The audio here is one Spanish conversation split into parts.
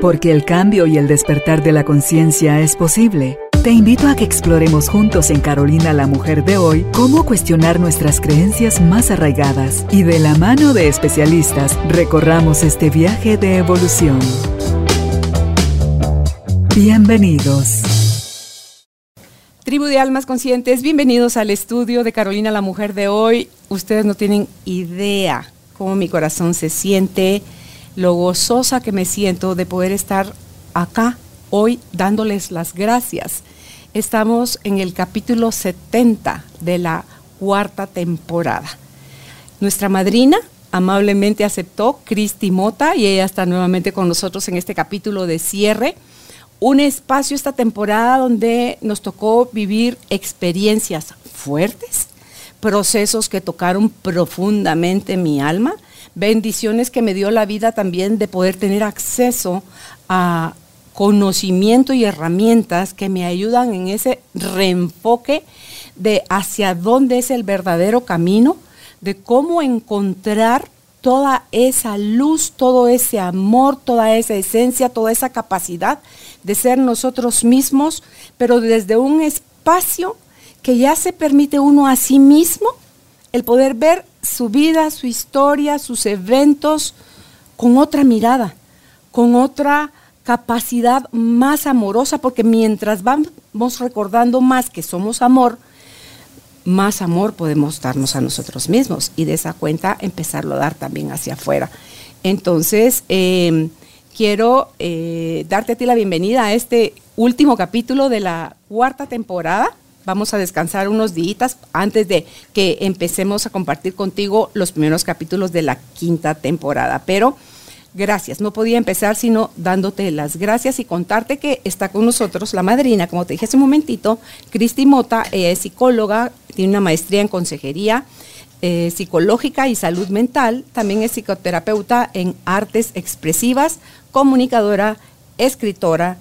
Porque el cambio y el despertar de la conciencia es posible. Te invito a que exploremos juntos en Carolina la Mujer de hoy cómo cuestionar nuestras creencias más arraigadas y de la mano de especialistas recorramos este viaje de evolución. Bienvenidos. Tribu de Almas Conscientes, bienvenidos al estudio de Carolina la Mujer de hoy. Ustedes no tienen idea cómo mi corazón se siente, lo gozosa que me siento de poder estar acá hoy dándoles las gracias. Estamos en el capítulo 70 de la cuarta temporada. Nuestra madrina amablemente aceptó, Cristi Mota, y ella está nuevamente con nosotros en este capítulo de cierre. Un espacio esta temporada donde nos tocó vivir experiencias fuertes, procesos que tocaron profundamente mi alma, bendiciones que me dio la vida también de poder tener acceso a conocimiento y herramientas que me ayudan en ese reenfoque de hacia dónde es el verdadero camino, de cómo encontrar toda esa luz, todo ese amor, toda esa esencia, toda esa capacidad de ser nosotros mismos, pero desde un espacio que ya se permite uno a sí mismo el poder ver su vida, su historia, sus eventos con otra mirada, con otra capacidad más amorosa, porque mientras vamos recordando más que somos amor, más amor podemos darnos a nosotros mismos y de esa cuenta empezarlo a dar también hacia afuera. Entonces, em, quiero eh, darte a ti la bienvenida a este último capítulo de la cuarta temporada. Vamos a descansar unos días antes de que empecemos a compartir contigo los primeros capítulos de la quinta temporada. Pero gracias. No podía empezar sino dándote las gracias y contarte que está con nosotros la madrina, como te dije hace un momentito, Cristi Mota, es psicóloga, tiene una maestría en consejería eh, psicológica y salud mental, también es psicoterapeuta en artes expresivas, comunicadora, escritora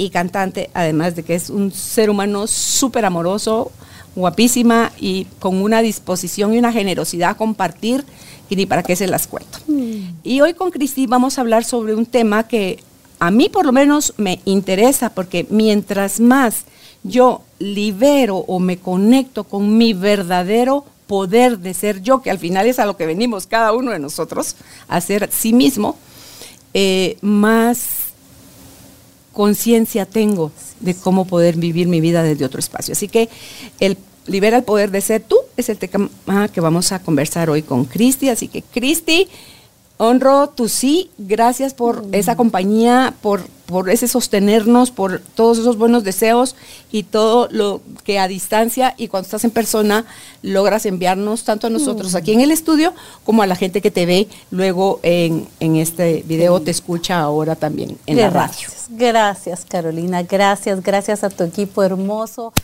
y cantante, además de que es un ser humano súper amoroso, guapísima y con una disposición y una generosidad a compartir y ni para qué se las cuento. Mm. Y hoy con Cristi vamos a hablar sobre un tema que a mí por lo menos me interesa porque mientras más yo libero o me conecto con mi verdadero poder de ser yo, que al final es a lo que venimos cada uno de nosotros, a ser sí mismo, eh, más conciencia tengo de cómo poder vivir mi vida desde otro espacio. Así que el Libera el poder de ser tú es el tema que vamos a conversar hoy con Cristi. Así que Cristi, honro tu sí, gracias por mm. esa compañía, por, por ese sostenernos, por todos esos buenos deseos y todo lo que a distancia y cuando estás en persona logras enviarnos tanto a nosotros aquí en el estudio como a la gente que te ve luego en, este video, te escucha ahora también en la radio. Gracias Carolina, gracias, gracias a tu equipo hermoso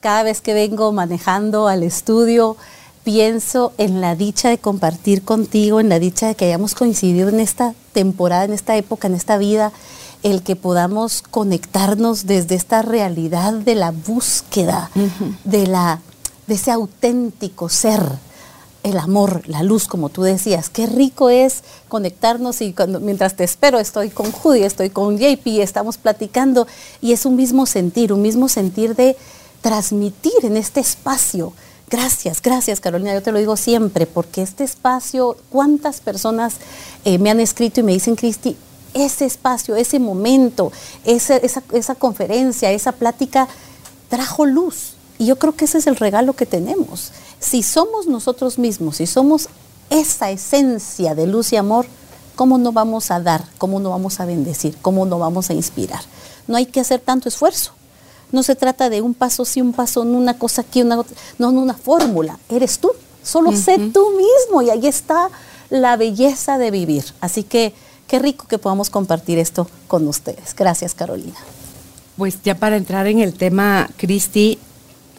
cada vez que vengo manejando al estudio, pienso en la dicha de compartir contigo, en la dicha de que hayamos coincidido en esta temporada, en esta época, en esta vida, el que podamos conectarnos desde esta realidad de la búsqueda, de, la, de ese auténtico ser, el amor, la luz, como tú decías. Qué rico es conectarnos y cuando, mientras te espero estoy con Judy, estoy con JP, estamos platicando y es un mismo sentir, un mismo sentir de transmitir en este espacio. Gracias, gracias Carolina, yo te lo digo siempre, porque este espacio, cuántas personas eh, me han escrito y me dicen, Cristi, ese espacio, ese momento, esa, esa conferencia, esa plática trajo luz. Y yo creo que ese es el regalo que tenemos. Si somos nosotros mismos, si somos esa esencia de luz y amor, ¿cómo no vamos a dar? ¿Cómo no vamos a bendecir? ¿Cómo no vamos a inspirar? No hay que hacer tanto esfuerzo. No se trata de un paso sí, un paso no, una cosa aquí, una otra. No, no, una fórmula. Eres tú. Solo sé tú mismo y ahí está la belleza de vivir. Así que qué rico que podamos compartir esto con ustedes. Gracias, Carolina. Pues ya para entrar en el tema, Cristi,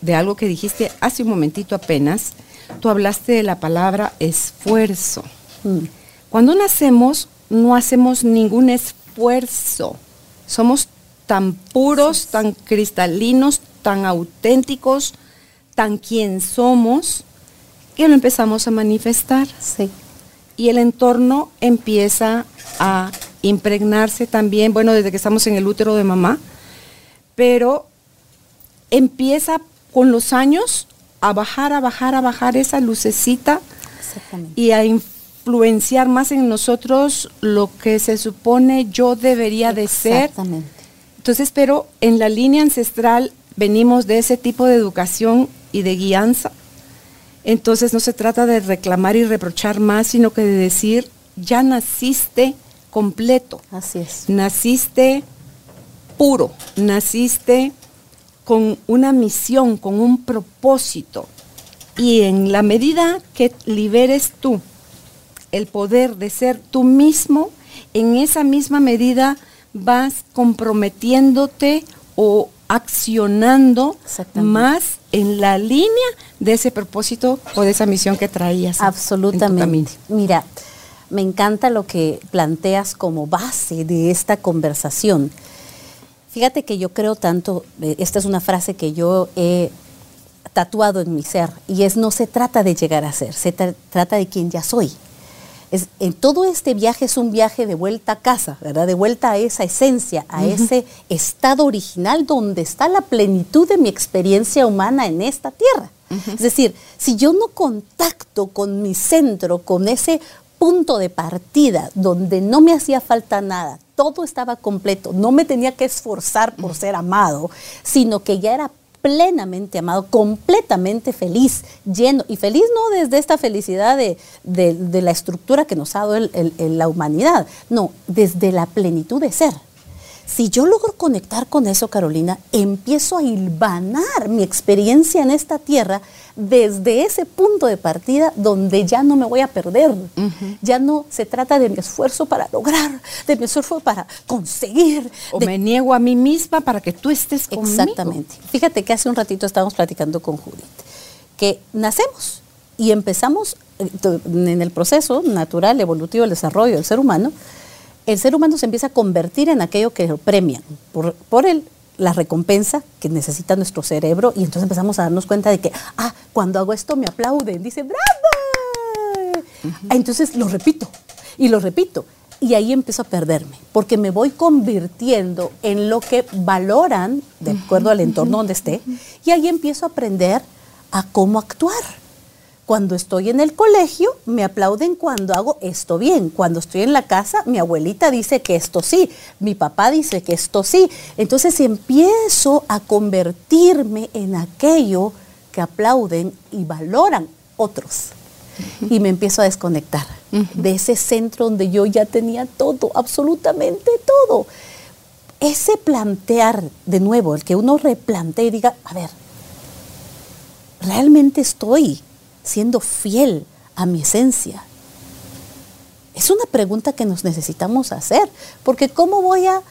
de algo que dijiste hace un momentito apenas, tú hablaste de la palabra esfuerzo. Mm. Cuando nacemos, no hacemos ningún esfuerzo. Somos tan puros, tan cristalinos, tan auténticos, tan quien somos, que lo empezamos a manifestar. Sí. Y el entorno empieza a impregnarse también, bueno, desde que estamos en el útero de mamá, pero empieza con los años a bajar, a bajar, a bajar esa lucecita y a influenciar más en nosotros lo que se supone yo debería de ser. Entonces, pero en la línea ancestral venimos de ese tipo de educación y de guianza. Entonces no se trata de reclamar y reprochar más, sino que de decir, ya naciste completo. Así es. Naciste puro, naciste con una misión, con un propósito. Y en la medida que liberes tú el poder de ser tú mismo, en esa misma medida vas comprometiéndote o accionando más en la línea de ese propósito o de esa misión que traías. Absolutamente. Mira, me encanta lo que planteas como base de esta conversación. Fíjate que yo creo tanto, eh, esta es una frase que yo he tatuado en mi ser, y es no se trata de llegar a ser, se trata de quien ya soy. Es, en todo este viaje es un viaje de vuelta a casa, ¿verdad? De vuelta a esa esencia, a ese estado original donde está la plenitud de mi experiencia humana en esta tierra. Es decir, si yo no contacto con mi centro, con ese punto de partida donde no me hacía falta nada, todo estaba completo, no me tenía que esforzar por ser amado, sino que ya era plenamente amado, completamente feliz, lleno, y feliz no desde esta felicidad de, la estructura que nos ha dado la humanidad, no, desde la plenitud de ser. Si yo logro conectar con eso, Carolina, empiezo a hilvanar mi experiencia en esta tierra desde ese punto de partida donde ya no me voy a perder. Ya no se trata de mi esfuerzo para lograr, de mi esfuerzo para conseguir. O me niego a mí misma para que tú estés conmigo. Exactamente. Fíjate que hace un ratito estábamos platicando con Judith, que nacemos y empezamos eh, en el proceso natural, evolutivo del desarrollo del ser humano, el ser humano se empieza a convertir en aquello que lo premian por, por el, la recompensa que necesita nuestro cerebro y entonces empezamos a darnos cuenta de que, ah, cuando hago esto me aplauden, dice, bravo. Entonces lo repito y lo repito. Y ahí empiezo a perderme, porque me voy convirtiendo en lo que valoran de acuerdo al entorno donde esté, y ahí empiezo a aprender a cómo actuar cuando estoy en el colegio, me aplauden cuando hago esto bien. Cuando estoy en la casa, mi abuelita dice que esto sí, mi papá dice que esto sí. Entonces empiezo a convertirme en aquello que aplauden y valoran otros. Y me empiezo a desconectar de ese centro donde yo ya tenía todo, absolutamente todo. Ese plantear de nuevo, el que uno replantee y diga, a ver, realmente estoy siendo fiel a mi esencia? Es una pregunta que nos necesitamos hacer, porque ¿cómo voy a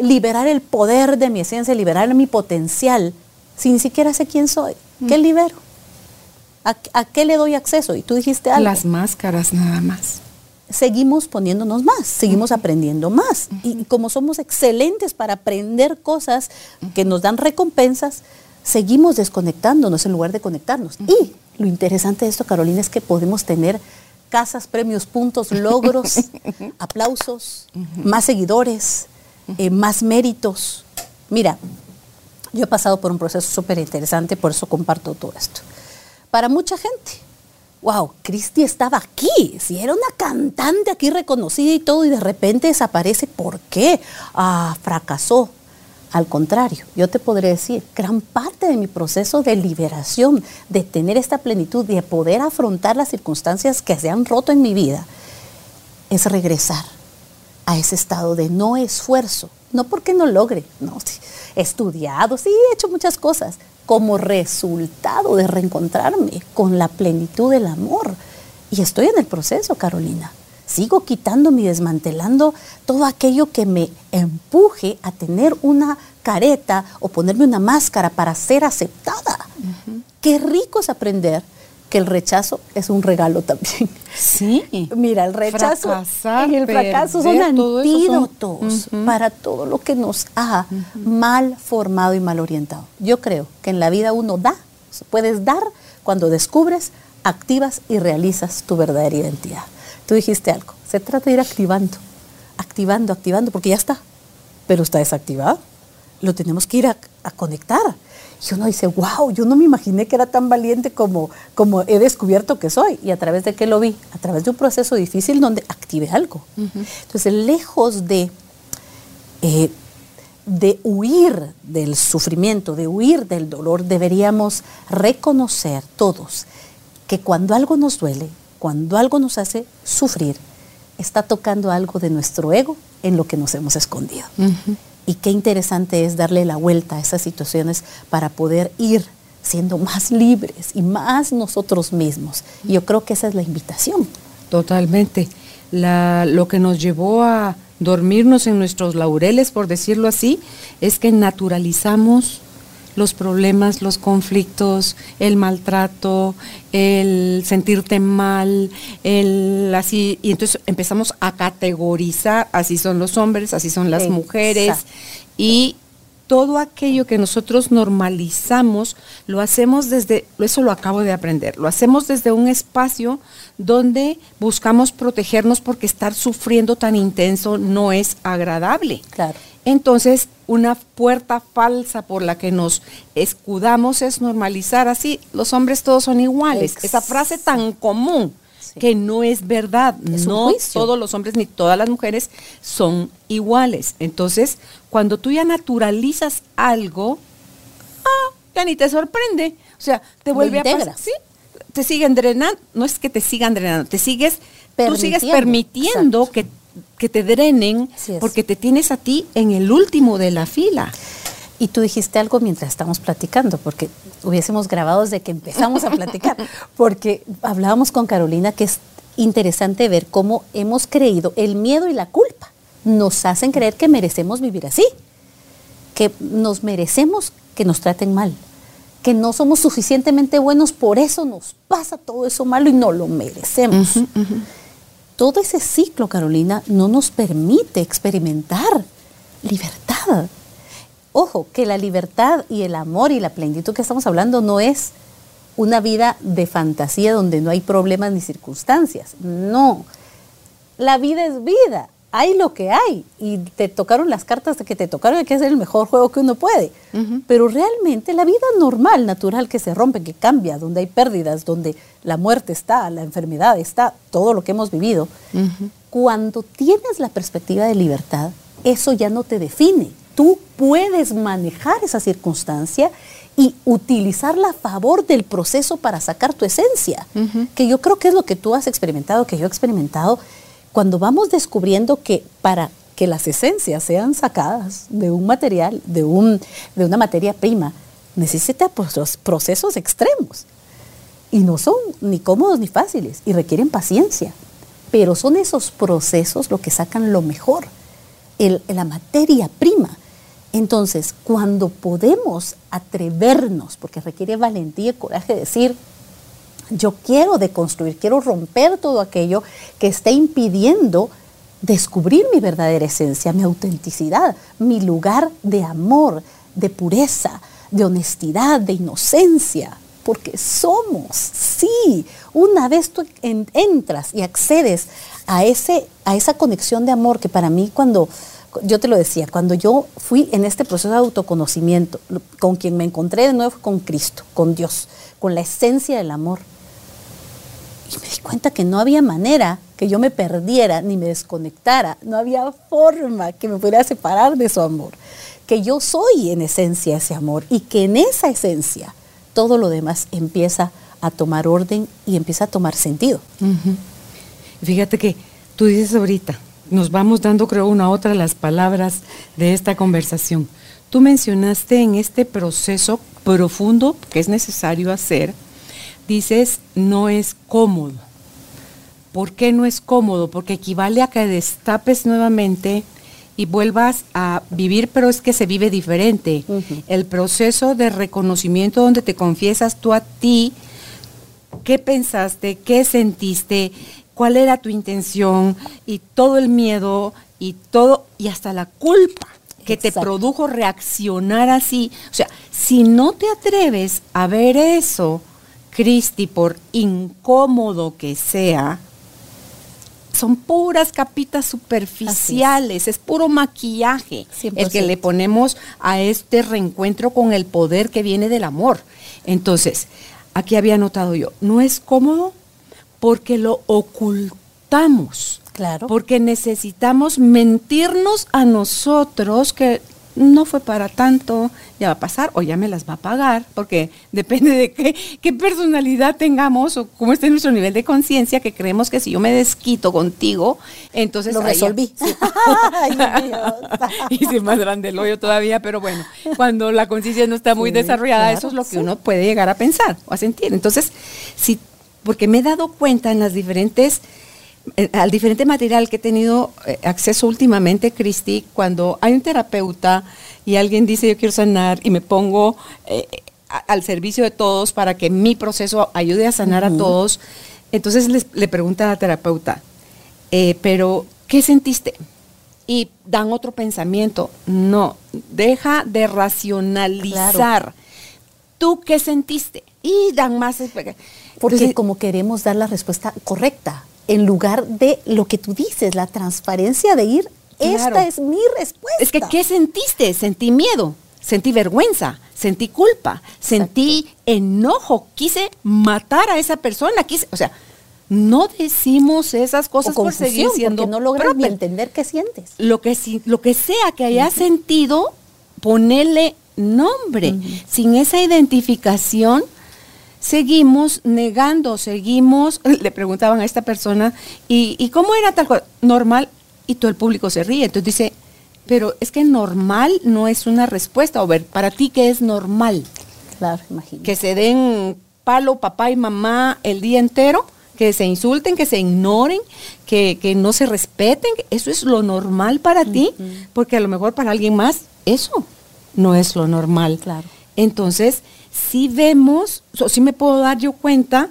liberar el poder de mi esencia, liberar mi potencial, si ni siquiera sé quién soy? ¿Qué mm. libero? ¿A, qué le doy acceso? Y tú dijiste algo. Las máscaras nada más. Seguimos poniéndonos más, seguimos aprendiendo más. Y como somos excelentes para aprender cosas que nos dan recompensas, seguimos desconectándonos en lugar de conectarnos. Y lo interesante de esto, Carolina, es que podemos tener casas, premios, puntos, logros, aplausos, más seguidores, eh, más méritos. Mira, yo he pasado por un proceso súper interesante, por eso comparto todo esto. Para mucha gente, wow, Cristi estaba aquí, si era una cantante aquí reconocida y todo, y de repente desaparece, ¿por qué? Ah, fracasó, al contrario, yo te podría decir, gran parte de mi proceso de liberación, de tener esta plenitud, de poder afrontar las circunstancias que se han roto en mi vida, es regresar a ese estado de no esfuerzo, no porque no logre, no, he estudiado, sí, he hecho muchas cosas, como resultado de reencontrarme con la plenitud del amor. Y estoy en el proceso, Carolina sigo quitando y desmantelando todo aquello que me empuje a tener una careta o ponerme una máscara para ser aceptada. Qué rico es aprender que el rechazo es un regalo también. Sí. Mira, el rechazo y el fracaso son antídotos para todo lo que nos ha mal formado y mal orientado. Yo creo que en la vida uno da, puedes dar cuando descubres, activas y realizas tu verdadera identidad. Tú dijiste algo, se trata de ir activando, activando, activando, porque ya está, pero está desactivado. Lo tenemos que ir a, conectar. Y uno dice, wow, yo no me imaginé que era tan valiente como, como he descubierto que soy. ¿Y a través de qué lo vi? A través de un proceso difícil donde active algo. Entonces, lejos de, eh, de huir del sufrimiento, de huir del dolor, deberíamos reconocer todos que cuando algo nos duele, cuando algo nos hace sufrir, está tocando algo de nuestro ego en lo que nos hemos escondido. Y qué interesante es darle la vuelta a esas situaciones para poder ir siendo más libres y más nosotros mismos. Y yo creo que esa es la invitación. Totalmente. lo que nos llevó a dormirnos en nuestros laureles, por decirlo así, es que naturalizamos los problemas, los conflictos, el maltrato, el sentirte mal, el así, y entonces empezamos a categorizar, así son los hombres, así son las mujeres, y todo aquello que nosotros normalizamos, lo hacemos desde, eso lo acabo de aprender, lo hacemos desde un espacio donde buscamos protegernos porque estar sufriendo tan intenso no es agradable. Claro. Entonces, una puerta falsa por la que nos escudamos es normalizar así, los hombres todos son iguales. Esa frase tan común que no es verdad. no todos los hombres ni todas las mujeres son iguales. Entonces, cuando tú ya naturalizas algo, ah, ya ni te sorprende. O sea, te vuelve a pasar. Sí, te siguen drenando. No es que te sigan drenando, te sigues, tú sigues permitiendo que que te drenen porque te tienes a ti en el último de la fila. Y tú dijiste algo mientras estamos platicando, porque hubiésemos grabado desde que empezamos a platicar, porque hablábamos con Carolina que es interesante ver cómo hemos creído el miedo y la culpa. Nos hacen creer que merecemos vivir así, que nos merecemos que nos traten mal, que no somos suficientemente buenos, por eso nos pasa todo eso malo y no lo merecemos todo ese ciclo, Carolina, no nos permite experimentar libertad. Ojo, que la libertad y el amor y la plenitud que estamos hablando no es una vida de fantasía donde no hay problemas ni circunstancias. No, la vida es vida hay lo que hay y te tocaron las cartas de que te tocaron y que es el mejor juego que uno puede. Pero realmente la vida normal, natural, que se rompe, que cambia, donde hay pérdidas, donde la muerte está, la enfermedad está, todo lo que hemos vivido, cuando tienes la perspectiva de libertad, eso ya no te define. Tú puedes manejar esa circunstancia y utilizarla a favor del proceso para sacar tu esencia, que yo creo que es lo que tú has experimentado, que yo he experimentado, cuando vamos descubriendo que para que las esencias sean sacadas de un material, de, un, de una materia prima, necesita procesos extremos. Y no son ni cómodos ni fáciles y requieren paciencia. Pero son esos procesos lo que sacan lo mejor, la materia prima. Entonces, cuando podemos atrevernos, porque requiere valentía y coraje, decir, yo quiero deconstruir, quiero romper todo aquello que está impidiendo descubrir mi verdadera esencia, mi autenticidad, mi lugar de amor, de pureza, de honestidad, de inocencia, porque somos, sí, una vez tú entras y accedes a, ese, a esa conexión de amor que para mí cuando, yo te lo decía, cuando yo fui en este proceso de autoconocimiento, con quien me encontré de nuevo con Cristo, con Dios, con la esencia del amor, y me di cuenta que no había manera que yo me perdiera ni me desconectara. No había forma que me pudiera separar de su amor. Que yo soy en esencia ese amor y que en esa esencia todo lo demás empieza a tomar orden y empieza a tomar sentido. Fíjate que tú dices ahorita, nos vamos dando creo una otra de las palabras de esta conversación. Tú mencionaste en este proceso profundo que es necesario hacer, dices no es cómodo. ¿Por qué no es cómodo? Porque equivale a que destapes nuevamente y vuelvas a vivir, pero es que se vive diferente. El proceso de reconocimiento donde te confiesas tú a ti, qué pensaste, qué sentiste, cuál era tu intención y todo el miedo y todo, y hasta la culpa que te produjo reaccionar así. O sea, si no te atreves a ver eso, Cristi, por incómodo que sea, son puras capitas superficiales, es. puro maquillaje el que le ponemos a este reencuentro con el poder que viene del amor. Entonces, aquí había notado yo, no es cómodo porque lo ocultamos. Claro. Porque necesitamos mentirnos a nosotros que no fue para tanto, ya va a pasar o ya me las va a pagar, porque depende de qué, qué personalidad tengamos o cómo esté nuestro nivel de conciencia, que creemos que si yo me desquito contigo, entonces... Lo resolví. y si más grande el hoyo todavía, pero bueno, cuando la conciencia no está muy desarrollada, eso es lo que uno puede llegar a pensar o a sentir. Entonces, si, porque me he dado cuenta en las diferentes al diferente material que he tenido eh, acceso últimamente, Cristi, cuando hay un terapeuta y alguien dice yo quiero sanar y me pongo eh, al servicio de todos para que mi proceso ayude a sanar a todos, entonces le pregunta a la terapeuta, pero ¿qué sentiste? Y dan otro pensamiento. No, deja de racionalizar. ¿Tú qué sentiste? Y dan más... Porque como queremos dar la respuesta correcta en lugar de lo que tú dices, la transparencia de ir, esta es mi respuesta. Es que, ¿qué sentiste? Sentí miedo, sentí vergüenza, sentí culpa, sentí enojo, quise matar a esa persona, quise, o sea, no decimos esas cosas por seguir siendo no logras entender qué sientes. Lo que, lo que sea que hayas sentido, ponele nombre. Sin esa identificación, seguimos negando, seguimos, le preguntaban a esta persona, ¿y, cómo era tal cosa? Normal, y todo el público se ríe. Entonces dice, pero es que normal no es una respuesta. O ver, para ti, ¿qué es normal? Claro, imagínate. Que se den palo papá y mamá el día entero, que se insulten, que se ignoren, que, no se respeten. Eso es lo normal para ti, porque a lo mejor para alguien más eso no es lo normal. Claro. Entonces, si vemos, o si me puedo dar yo cuenta,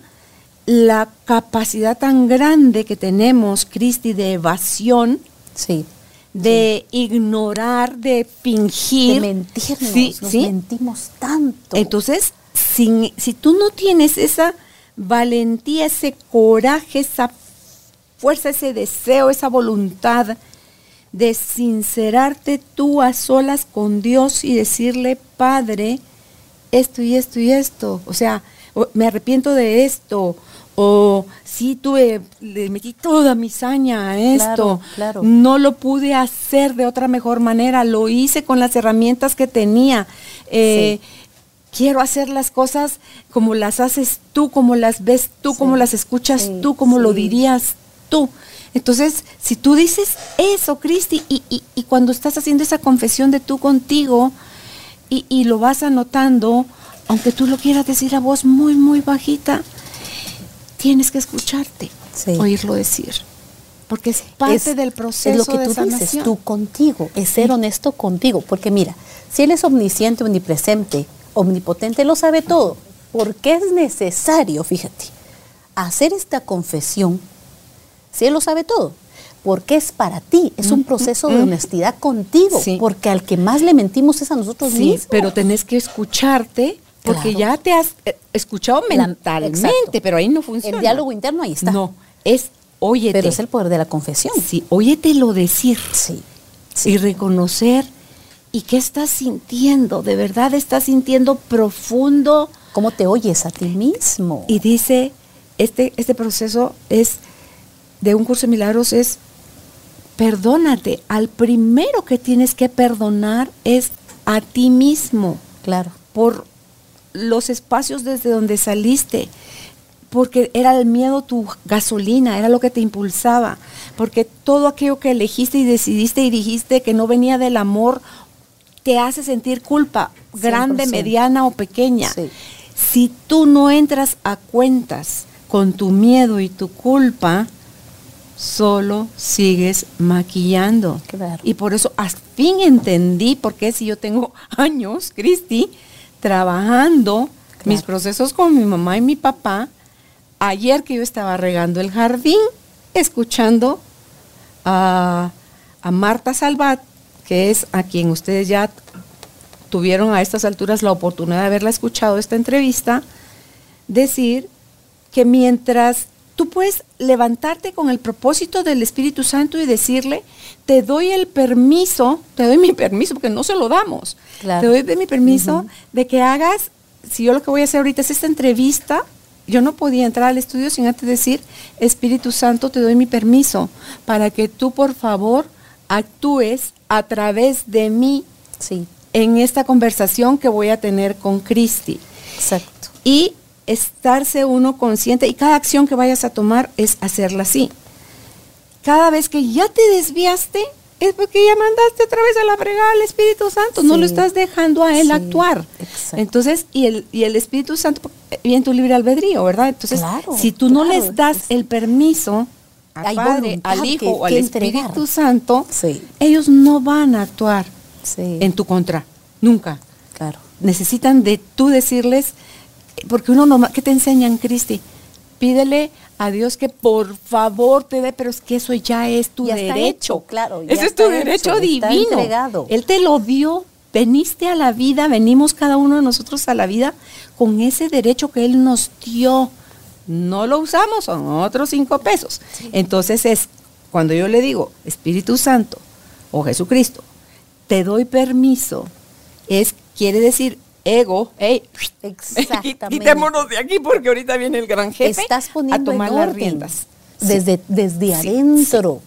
la capacidad tan grande que tenemos, Cristi, de evasión, sí, de ignorar, de fingir. De mentirnos, nos mentimos tanto. Entonces, si tú no tienes esa valentía, ese coraje, esa fuerza, ese deseo, esa voluntad de sincerarte tú a solas con Dios y decirle, Padre, esto y esto y esto, o sea, me arrepiento de esto, o sí tuve, le metí toda mi saña a esto, claro, no lo pude hacer de otra mejor manera, lo hice con las herramientas que tenía. Eh, quiero hacer las cosas como las haces tú, como las ves tú, como las escuchas tú, como lo dirías tú. Entonces, si tú dices eso, Cristi, y, y, y, cuando estás haciendo esa confesión de tú contigo, y, lo vas anotando, aunque tú lo quieras decir a voz muy, muy bajita, tienes que escucharte, oírlo decir. Porque es parte del proceso es lo que tú dices, tú contigo, es ser honesto contigo. Porque mira, si Él es omnisciente, omnipresente, omnipotente, lo sabe todo. ¿Por qué es necesario, fíjate, hacer esta confesión si Él lo sabe todo? Porque es para ti, es un proceso de honestidad contigo, porque al que más le mentimos es a nosotros sí, pero tenés que escucharte porque ya te has eh, escuchado mentalmente, pero ahí no funciona. El diálogo interno ahí está. No, es óyete. Pero es el poder de la confesión. Sí, óyetelo decir. Sí. Y reconocer y qué estás sintiendo, de verdad estás sintiendo profundo. ¿Cómo te oyes a ti mismo? Y dice, este, este proceso es de un curso de milagros es perdónate. Al primero que tienes que perdonar es a ti mismo. Claro. Por los espacios desde donde saliste. Porque era el miedo tu gasolina, era lo que te impulsaba. Porque todo aquello que elegiste y decidiste y dijiste que no venía del amor, te hace sentir culpa, grande, mediana o pequeña. Si tú no entras a cuentas con tu miedo y tu culpa, solo sigues maquillando. Y por eso al fin entendí por qué si yo tengo años, Cristi, trabajando mis procesos con mi mamá y mi papá, ayer que yo estaba regando el jardín, escuchando a, a Marta Salvat, que es a quien ustedes ya tuvieron a estas alturas la oportunidad de haberla escuchado esta entrevista, decir que mientras tú puedes levantarte con el propósito del Espíritu Santo y decirle, te doy el permiso, te doy mi permiso, porque no se lo damos, te doy mi permiso de que hagas, si yo lo que voy a hacer ahorita es esta entrevista, yo no podía entrar al estudio sin antes decir, Espíritu Santo, te doy mi permiso para que tú, por favor, actúes a través de mí sí. en esta conversación que voy a tener con Cristi. Exacto. Y estarse uno consciente y cada acción que vayas a tomar es hacerla así. Cada vez que ya te desviaste, es porque ya mandaste otra vez a la fregada al Espíritu Santo, no lo estás dejando a Él actuar. Entonces, y el, y el Espíritu Santo viene tu libre albedrío, ¿verdad? Entonces, si tú no les das el permiso al Padre, al Hijo o al Espíritu Santo, ellos no van a actuar en tu contra, nunca. Claro. Necesitan de tú decirles, porque uno no, ¿qué te enseñan, Cristi? Pídele a Dios que por favor te dé, pero es que eso ya es tu derecho. claro. Ese es tu derecho divino. Él te lo dio. Veniste a la vida, venimos cada uno de nosotros a la vida con ese derecho que Él nos dio. No lo usamos, son otros cinco pesos. Entonces es cuando yo le digo, Espíritu Santo o Jesucristo, te doy permiso, es quiere decir, ego, hey, Exactamente. quitémonos de aquí porque ahorita viene el gran jefe Estás poniendo a tomar las riendas. Desde, desde adentro.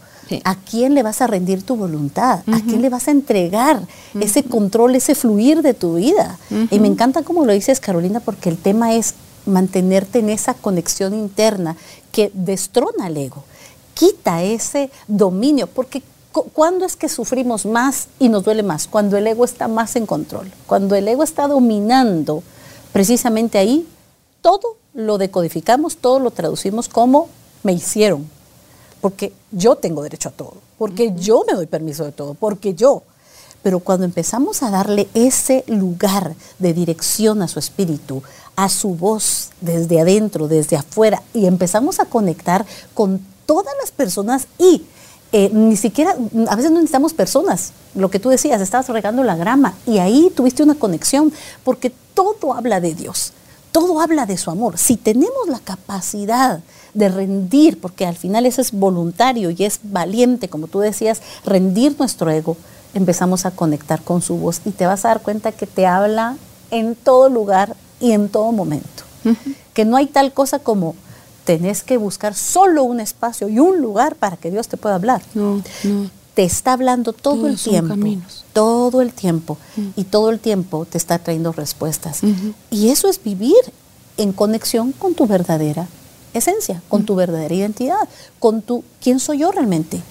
¿A quién le vas a rendir tu voluntad? ¿A quién le vas a entregar ese control, ese fluir de tu vida? Y me encanta como lo dices, Carolina, porque el tema es mantenerte en esa conexión interna que destrona el ego, quita ese dominio, porque ¿Cuándo es que sufrimos más y nos duele más? Cuando el ego está más en control, cuando el ego está dominando, precisamente ahí todo lo decodificamos, todo lo traducimos como me hicieron, porque yo tengo derecho a todo, porque yo me doy permiso de todo, porque yo. Pero cuando empezamos a darle ese lugar de dirección a su espíritu, a su voz desde adentro, desde afuera, y empezamos a conectar con todas las personas y eh, ni siquiera, a veces no necesitamos personas. Lo que tú decías, estabas regando la grama y ahí tuviste una conexión, porque todo habla de Dios, todo habla de su amor. Si tenemos la capacidad de rendir, porque al final eso es voluntario y es valiente, como tú decías, rendir nuestro ego, empezamos a conectar con su voz y te vas a dar cuenta que te habla en todo lugar y en todo momento. Que no hay tal cosa como tenés que buscar solo un espacio y un lugar para que Dios te pueda hablar. No, no. Te está hablando todo el tiempo. Todo el tiempo. Mm. Y todo el tiempo te está trayendo respuestas. Y eso es vivir en conexión con tu verdadera esencia, con mm. tu verdadera identidad, con tu quién soy yo realmente.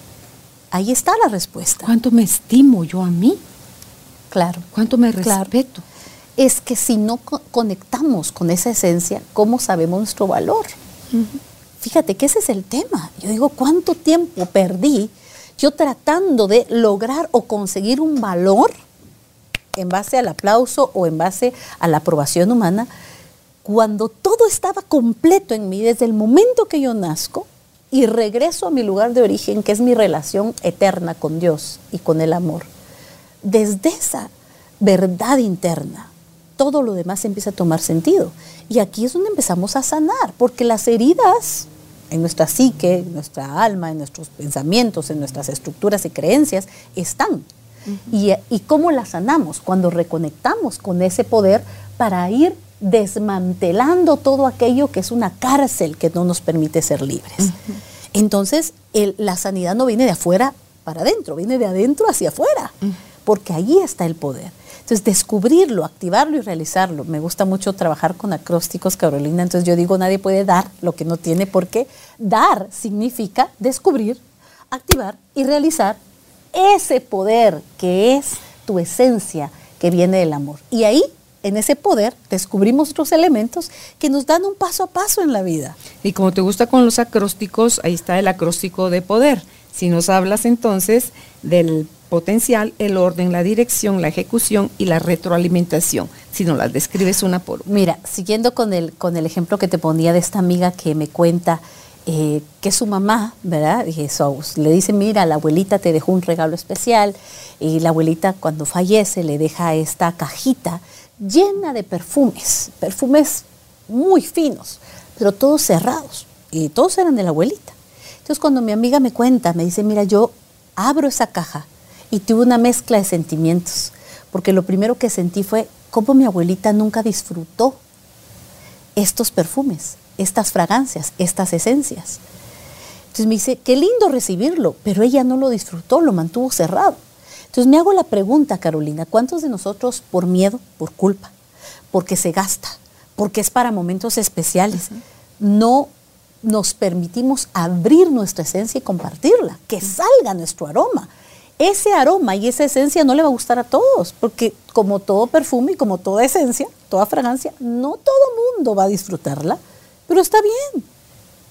Ahí está la respuesta. ¿Cuánto me estimo yo a mí? Claro. ¿Cuánto me respeto? Es que si no conectamos con esa esencia, ¿cómo sabemos nuestro valor? Fíjate que ese es el tema. Yo digo, ¿cuánto tiempo perdí yo tratando de lograr o conseguir un valor en base al aplauso o en base a la aprobación humana, cuando todo estaba completo en mí desde el momento que yo nazco y regreso a mi lugar de origen, que es mi relación eterna con Dios y con el amor. Desde esa verdad interna, todo lo demás empieza a tomar sentido. Y aquí es donde empezamos a sanar, porque las heridas en nuestra psique, en nuestra alma, en nuestros pensamientos, en nuestras estructuras y creencias, están. y, y, cómo las sanamos? Cuando reconectamos con ese poder para ir desmantelando todo aquello que es una cárcel que no nos permite ser libres. Entonces, la sanidad no viene de afuera para adentro, viene de adentro hacia afuera, porque allí está el poder. Entonces, descubrirlo, activarlo y realizarlo. Me gusta mucho trabajar con acrósticos, Carolina. Entonces, yo digo, nadie puede dar lo que no tiene, porque dar significa descubrir, activar y realizar ese poder que es tu esencia, que viene del amor. Y ahí en ese poder descubrimos otros elementos que nos dan un paso a paso en la vida. Y como te gusta con los acrósticos, ahí está el acróstico de poder. Si nos hablas entonces del potencial, el orden, la dirección, la ejecución y la retroalimentación, si no las describes una por una. Mira, siguiendo con el, con el ejemplo que te ponía de esta amiga que me cuenta eh, que su mamá, ¿verdad? Le dice, mira, la abuelita te dejó un regalo especial y la abuelita cuando fallece le deja esta cajita llena de perfumes, perfumes muy finos, pero todos cerrados. y todos eran de la abuelita. Entonces cuando mi amiga me cuenta, me dice, mira, yo abro esa caja y tuve una mezcla de sentimientos, porque lo primero que sentí fue cómo mi abuelita nunca disfrutó estos perfumes, estas fragancias, estas esencias. Entonces me dice, qué lindo recibirlo, pero ella no lo disfrutó, lo mantuvo cerrado. Entonces me hago la pregunta, Carolina, ¿cuántos de nosotros por miedo, por culpa, porque se gasta, porque es para momentos especiales, no nos permitimos abrir nuestra esencia y compartirla, que salga nuestro aroma? Ese aroma y esa esencia no le va a gustar a todos, porque como todo perfume y como toda esencia, toda fragancia, no todo mundo va a disfrutarla, pero está bien.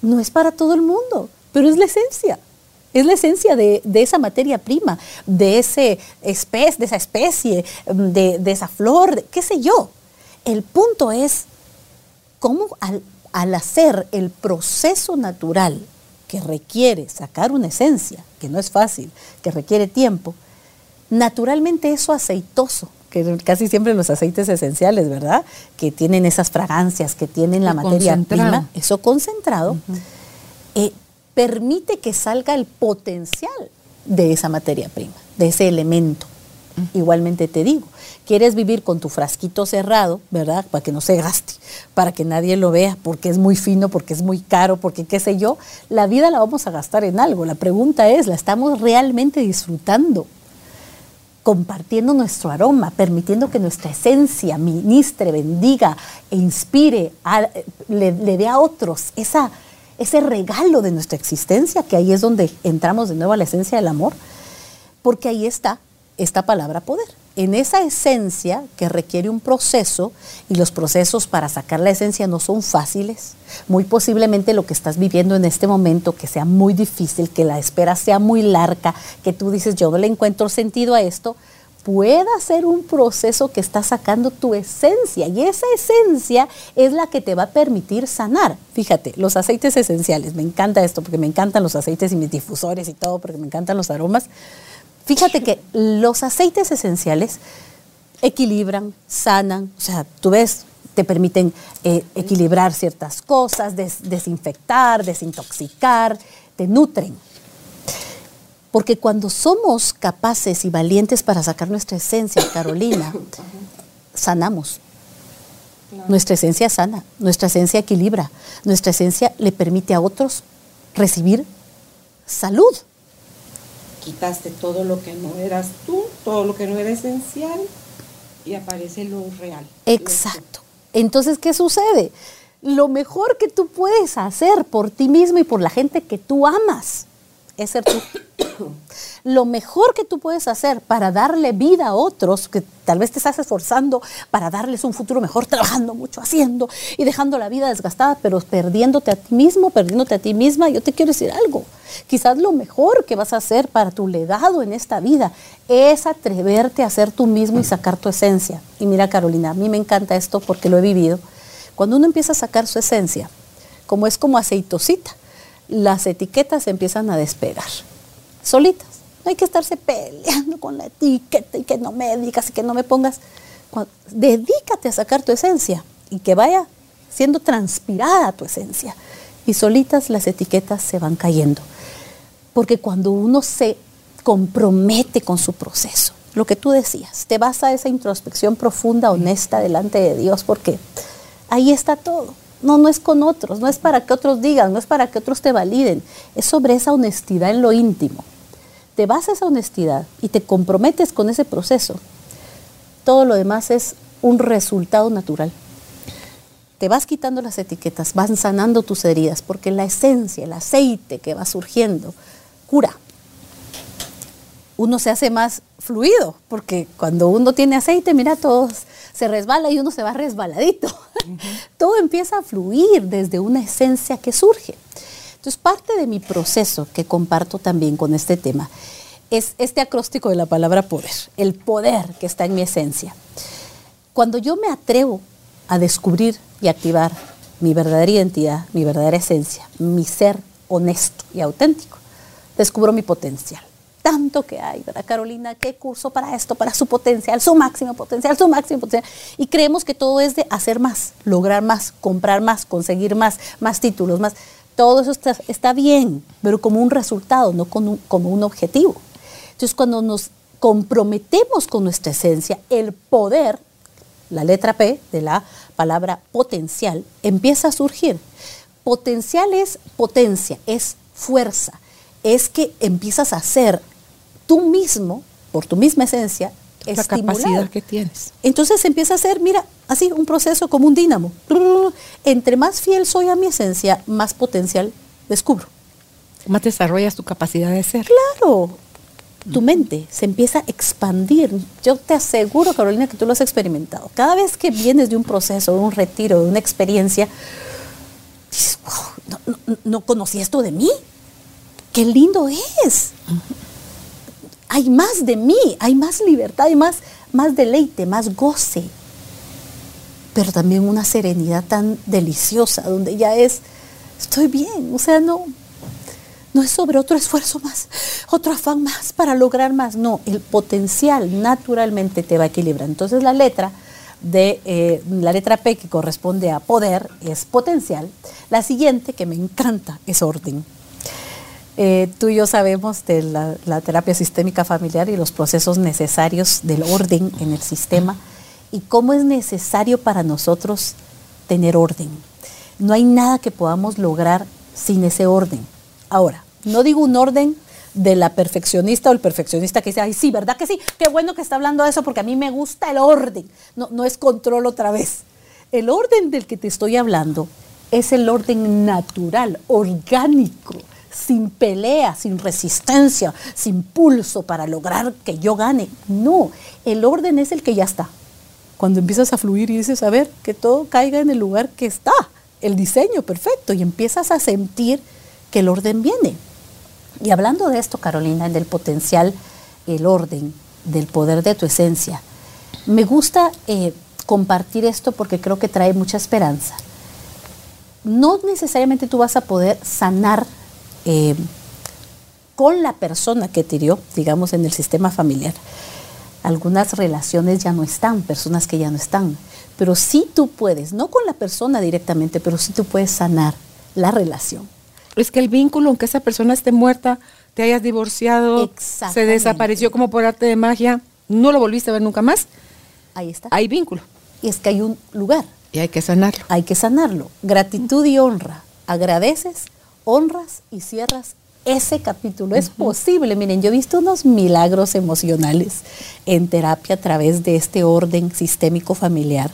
No es para todo el mundo, pero es la esencia. Es la esencia de, esa materia prima, de, ese especie, de esa especie, de, esa flor, qué sé yo. El punto es cómo al hacer el proceso natural que requiere sacar una esencia, que no es fácil, que requiere tiempo, naturalmente eso aceitoso, que casi siempre los aceites esenciales, ¿verdad? Que tienen esas fragancias, que tienen la materia prima, eso concentrado, eh, permite que salga el potencial de esa materia prima, de ese elemento. Igualmente te digo, quieres vivir con tu frasquito cerrado, ¿verdad? Para que no se gaste, para que nadie lo vea, porque es muy fino, porque es muy caro, porque qué sé yo, la vida la vamos a gastar en algo. La pregunta es, ¿la estamos realmente disfrutando? compartiendo nuestro aroma, permitiendo que nuestra esencia ministre, bendiga e inspire, le, dé a otros ese regalo de nuestra existencia, que ahí es donde entramos de nuevo a la esencia del amor, porque ahí está esta palabra poder. En esa esencia que requiere un proceso, y los procesos para sacar la esencia no son fáciles, muy posiblemente lo que estás viviendo en este momento, que sea muy difícil, que la espera sea muy larga, que tú dices, yo no le encuentro sentido a esto, pueda ser un proceso que está sacando tu esencia y esa esencia es la que te va a permitir sanar. Fíjate, los aceites esenciales, me encanta esto porque me encantan los aceites y mis difusores y todo, porque me encantan los aromas. Fíjate que los aceites esenciales equilibran, sanan, o sea, tú ves, te permiten eh, equilibrar ciertas cosas, desinfectar, desintoxicar, te nutren. Porque cuando somos capaces y valientes para sacar nuestra esencia, Carolina, sanamos. Nuestra esencia sana, nuestra esencia equilibra, nuestra esencia le permite a otros recibir salud quitaste todo lo que no eras tú, todo lo que no era esencial y aparece lo real. Exacto. Entonces, ¿qué sucede? Lo mejor que tú puedes hacer por ti mismo y por la gente que tú amas es ser tú. Lo mejor que tú puedes hacer para darle vida a otros, que tal vez te estás esforzando para darles un futuro mejor, trabajando mucho, haciendo y dejando la vida desgastada, pero perdiéndote a ti mismo, perdiéndote a ti misma, yo te quiero decir algo. Quizás lo mejor que vas a hacer para tu legado en esta vida es atreverte a ser tú mismo y sacar tu esencia. Y mira Carolina, a mí me encanta esto porque lo he vivido. Cuando uno empieza a sacar su esencia, como es como aceitosita, las etiquetas empiezan a despegar, solitas. No hay que estarse peleando con la etiqueta y que no me digas y que no me pongas. dedícate a sacar tu esencia y que vaya siendo transpirada tu esencia. Y solitas las etiquetas se van cayendo. Porque cuando uno se compromete con su proceso, lo que tú decías, te vas a esa introspección profunda, honesta delante de Dios, porque ahí está todo. No, no es con otros, no es para que otros digan, no es para que otros te validen, es sobre esa honestidad en lo íntimo. Te vas a esa honestidad y te comprometes con ese proceso. Todo lo demás es un resultado natural. Te vas quitando las etiquetas, van sanando tus heridas, porque la esencia, el aceite que va surgiendo, cura. Uno se hace más fluido, porque cuando uno tiene aceite, mira, todos se resbala y uno se va resbaladito. Todo empieza a fluir desde una esencia que surge. Entonces, parte de mi proceso que comparto también con este tema es este acróstico de la palabra poder, el poder que está en mi esencia. Cuando yo me atrevo a descubrir y activar mi verdadera identidad, mi verdadera esencia, mi ser honesto y auténtico, descubro mi potencial tanto que hay, ¿verdad, Carolina? ¿Qué curso para esto, para su potencial, su máximo potencial, su máximo potencial? Y creemos que todo es de hacer más, lograr más, comprar más, conseguir más, más títulos, más. Todo eso está, bien, pero como un resultado, no como un objetivo. Entonces, cuando nos comprometemos con nuestra esencia, el poder, la letra P de la palabra potencial, empieza a surgir. Potencial es potencia, es fuerza, es que empiezas a ser tú mismo, por tu misma esencia, La estimular. capacidad que tienes. Entonces empieza a ser, mira, así un proceso como un dínamo. Entre más fiel soy a mi esencia, más potencial descubro. Más desarrollas tu capacidad de ser. Claro, tu mente se empieza a expandir. Yo te aseguro, Carolina, que tú lo has experimentado. Cada vez que vienes de un proceso, de un retiro, de una experiencia, dices, wow, no, no, no conocí esto de mí. Qué lindo es. Hay más de mí, hay más libertad, hay más, más deleite, más goce. Pero también una serenidad tan deliciosa, donde ya es, estoy bien, o sea, no, no es sobre otro esfuerzo más, otro afán más para lograr más. No, el potencial naturalmente te va a equilibrar. Entonces la letra de eh, la letra P que corresponde a poder es potencial. La siguiente que me encanta es orden. Eh, tú y yo sabemos de la, terapia sistémica familiar y los procesos necesarios del orden en el sistema y cómo es necesario para nosotros tener orden. No hay nada que podamos lograr sin ese orden. Ahora, no digo un orden de la perfeccionista o el perfeccionista que dice, ay, sí, ¿verdad que sí? Qué bueno que está hablando de eso porque a mí me gusta el orden. No, no es control otra vez. El orden del que te estoy hablando es el orden natural, orgánico, sin pelea, sin resistencia, sin pulso para lograr que yo gane. No, el orden es el que ya está. Cuando empiezas a fluir y dices, a ver, que todo caiga en el lugar que está, el diseño perfecto, y empiezas a sentir que el orden viene. Y hablando de esto, Carolina, del potencial, el orden, del poder de tu esencia, me gusta eh, compartir esto porque creo que trae mucha esperanza. No necesariamente tú vas a poder sanar eh, con la persona que te hirió, digamos, en el sistema familiar. Algunas relaciones ya no están, personas que ya no están, pero sí tú puedes, no con la persona directamente, pero sí tú puedes sanar la relación. Es que el vínculo, aunque esa persona esté muerta, te hayas divorciado, se desapareció como por arte de magia, no lo volviste a ver nunca más, Ahí está. hay vínculo Y es que hay un lugar, y hay que sanarlo. hay que sanarlo. Gratitud y honra. Agradeces, honras y cierras ese capítulo. Es posible, miren, yo he visto unos milagros emocionales en terapia a través de este orden sistémico familiar,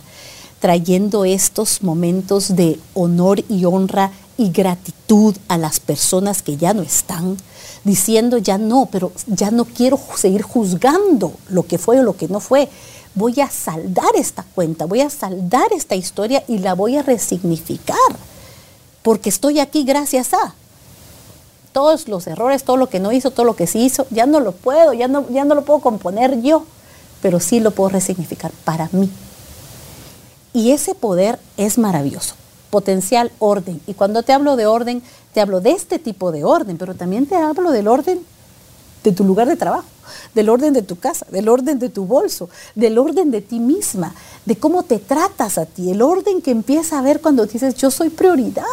trayendo estos momentos de honor y honra y gratitud a las personas que ya no están, diciendo ya no, pero ya no quiero seguir juzgando lo que fue o lo que no fue. Voy a saldar esta cuenta, voy a saldar esta historia y la voy a resignificar, porque estoy aquí gracias a todos los errores, todo lo que no hizo, todo lo que sí hizo, ya no lo puedo, ya no, ya no lo puedo componer yo, pero sí lo puedo resignificar para mí. Y ese poder es maravilloso. Potencial orden. Y cuando te hablo de orden, te hablo de este tipo de orden, pero también te hablo del orden de tu lugar de trabajo, del orden de tu casa, del orden de tu bolso, del orden de ti misma, de cómo te tratas a ti, el orden que empieza a ver cuando dices yo soy prioridad,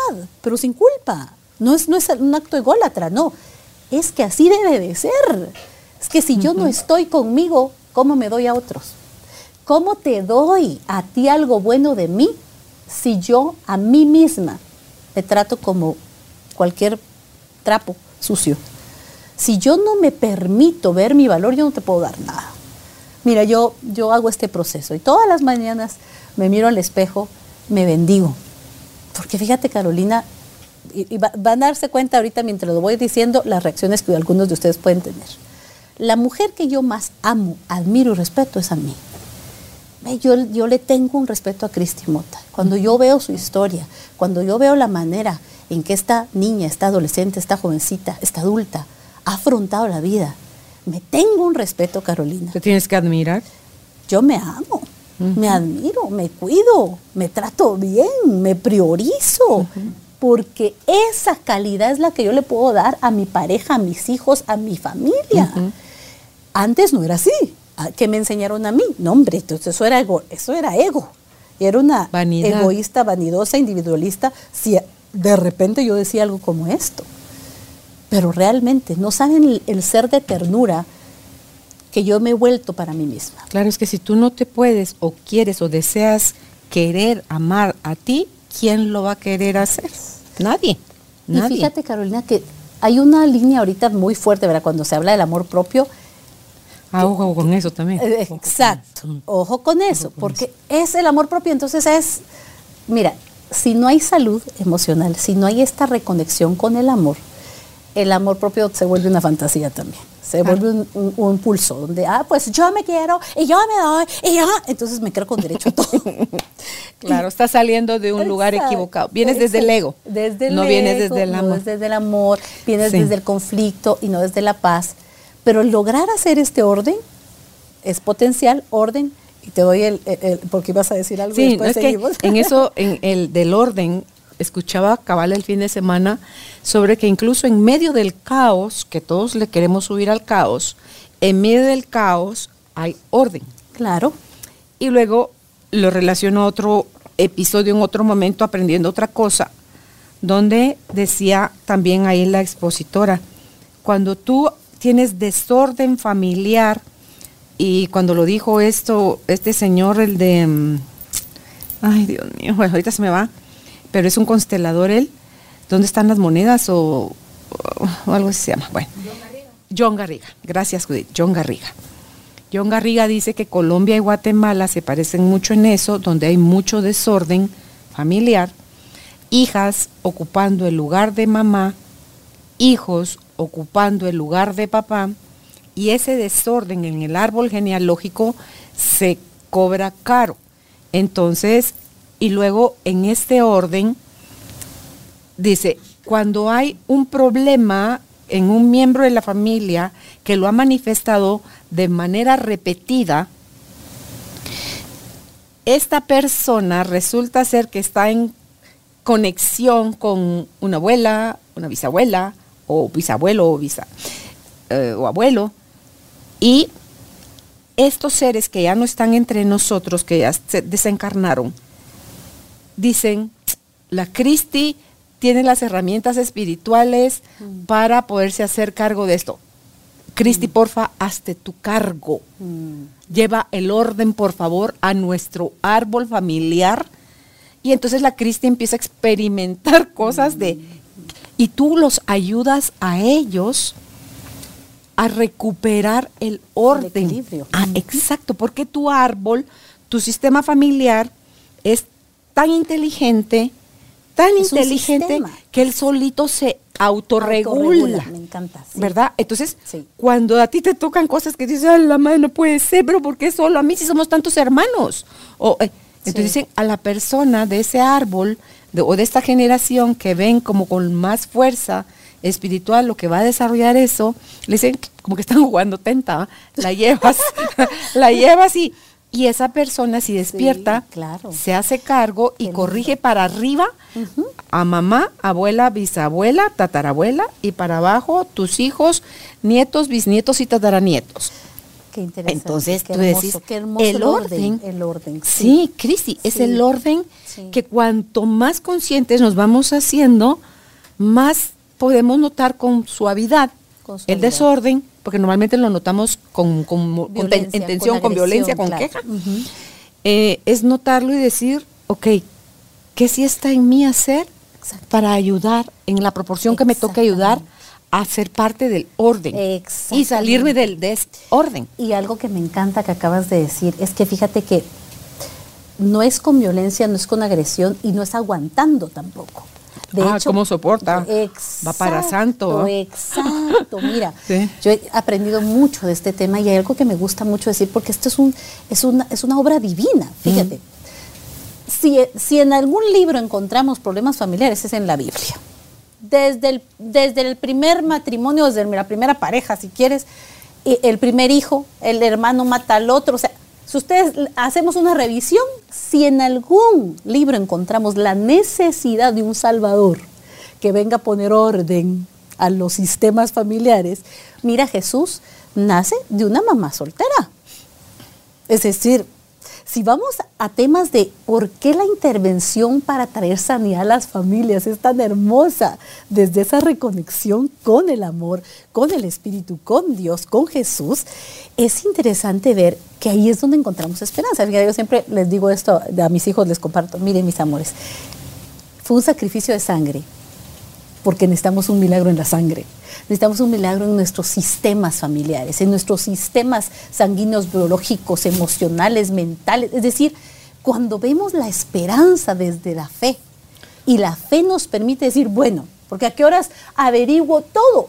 pero sin culpa. No es, no es un acto ególatra, no. Es que así debe de ser. Es que si yo no estoy conmigo, ¿cómo me doy a otros? ¿Cómo te doy a ti algo bueno de mí si yo a mí misma me trato como cualquier trapo sucio? Si yo no me permito ver mi valor, yo no te puedo dar nada. Mira, yo, yo hago este proceso y todas las mañanas me miro al espejo, me bendigo. Porque fíjate, Carolina, y, va- van a darse cuenta ahorita mientras lo voy diciendo las reacciones que algunos de ustedes pueden tener. La mujer que yo más amo, admiro y respeto es a mí. Yo, yo le tengo un respeto a Cristi Mota. Cuando yo veo su historia, cuando yo veo la manera en que esta niña, esta adolescente, esta jovencita, esta adulta ha afrontado la vida, me tengo un respeto, Carolina. Te tienes que admirar. Yo me amo, me admiro, me cuido, me trato bien, me priorizo, porque esa calidad es la que yo le puedo dar a mi pareja, a mis hijos, a mi familia. Antes no era así. Ah, ¿Qué me enseñaron a mí? No, hombre, entonces eso era ego. Eso era ego. Era una Vanidad. egoísta, vanidosa, individualista. Si de repente yo decía algo como esto. Pero realmente no saben el, el ser de ternura que yo me he vuelto para mí misma. Claro, es que si tú no te puedes o quieres o deseas querer amar a ti, ¿quién lo va a querer hacer? Nadie. Nadie. Y fíjate, Carolina, que hay una línea ahorita muy fuerte, ¿verdad? Cuando se habla del amor propio. Ah, ojo con eso también. Eh, Exacto, ojo con eso, porque es el amor propio, entonces es, mira, si no hay salud emocional, si no hay esta reconexión con el amor, el amor propio se vuelve una fantasía también. Se vuelve un, un- un pulso donde, ah, pues yo me quiero y yo me doy y yo, entonces me creo con derecho a todo. Claro, estás saliendo de un lugar equivocado. Vienes desde el ego. Desde el no vienes desde el no amor. desde el amor, vienes Sí. desde el conflicto y no desde la paz. Pero lograr hacer este orden es potencial, orden, y te doy el, el- el- porque ibas a decir algo y no, después que seguimos. en eso, en el del orden, escuchaba cabal el fin de semana sobre que incluso en medio del caos, que todos le queremos subir al caos, en medio del caos hay orden. Claro, Y luego lo relaciono a otro episodio en otro momento, aprendiendo otra cosa, donde decía también ahí la expositora, cuando tú tienes desorden familiar, y cuando lo dijo esto, este señor, el de, mm, ay Dios mío, bueno, ahorita se me va, pero es un constelador él, ¿dónde están las monedas o, o algo así se llama? Bueno, John Garriga, gracias Judith, John Garriga. John Garriga dice que Colombia y Guatemala se parecen mucho en eso, donde hay mucho desorden familiar, hijas ocupando el lugar de mamá, hijos ocupando el lugar de papá, y ese desorden en el árbol genealógico se cobra caro. Entonces, y luego en este orden, dice, cuando hay un problema en un miembro de la familia que lo ha manifestado de manera repetida, esta persona resulta ser que está en conexión con una abuela, una bisabuela, o bisabuelo, o, bisa, eh, o abuelo, y estos seres que ya no están entre nosotros, que ya se desencarnaron, dicen, la Cristi tiene las herramientas espirituales para poderse hacer cargo de esto. Cristi, porfa, hazte tu cargo. Lleva el orden, por favor, a nuestro árbol familiar. Y entonces la Cristi empieza a experimentar cosas de... Y tú los ayudas a ellos a recuperar el orden. equilibrio. Ah, exacto, porque tu árbol, tu sistema familiar tan inteligente, tan Es inteligente que él solito se autorregula. Autorregula, me encanta, sí. ¿Verdad? Entonces, Sí. cuando a ti te tocan cosas que dices, ay, la madre no puede ser, pero ¿por qué solo a mí si somos tantos hermanos? O, eh, entonces Sí. dicen a la persona de ese árbol de- o de esta generación que ven como con más fuerza espiritual lo que va a desarrollar eso, le dicen como que están jugando tenta, la llevas, la llevas y, y esa persona si despierta, claro. se hace cargo y corrige para arriba a mamá, abuela, bisabuela, tatarabuela y para abajo tus hijos, nietos, bisnietos y tataranietos. qué interesante. Entonces qué tú hermoso, decís, qué hermoso el orden, el orden. Sí, Cristi, es Sí. el orden Sí. que cuanto más conscientes nos vamos haciendo, más podemos notar con suavidad, el desorden, porque normalmente lo notamos con, con, intención, con con, violencia, con claro. queja. Eh, es notarlo y decir, ok, ¿qué sí está en mí hacer Exacto. para ayudar en la proporción que me toque ayudar a ser parte del orden y salirme del de este orden? Y algo que me encanta que acabas de decir es que fíjate que no es con violencia, no es con agresión y no es aguantando tampoco. De Ah, hecho, ¿cómo soporta? Exacto, Va para santo. Exacto, mira, Sí. yo he aprendido mucho de este tema y hay algo que me gusta mucho decir porque esto es, un, es, una, es una obra divina, fíjate. Si, si en algún libro encontramos problemas familiares es en la Biblia. Desde el, desde el primer matrimonio, desde la primera pareja, si quieres, y el primer hijo, el hermano mata al otro. O sea, si ustedes hacemos una revisión, si en algún libro encontramos la necesidad de un salvador que venga a poner orden a los sistemas familiares, mira, Jesús nace de una mamá soltera. Es decir, si vamos a temas de por qué la intervención para traer sanidad a las familias es tan hermosa, desde esa reconexión con el amor, con el Espíritu, con Dios, con Jesús, es interesante ver que ahí es donde encontramos esperanza. Yo siempre les digo esto a mis hijos, les comparto, miren mis amores, fue un sacrificio de sangre, porque necesitamos un milagro en la sangre. Necesitamos un milagro en nuestros sistemas familiares, en nuestros sistemas sanguíneos, biológicos, emocionales, mentales. Es decir, cuando vemos la esperanza desde la fe y la fe nos permite decir, bueno, porque a qué horas averiguo todo,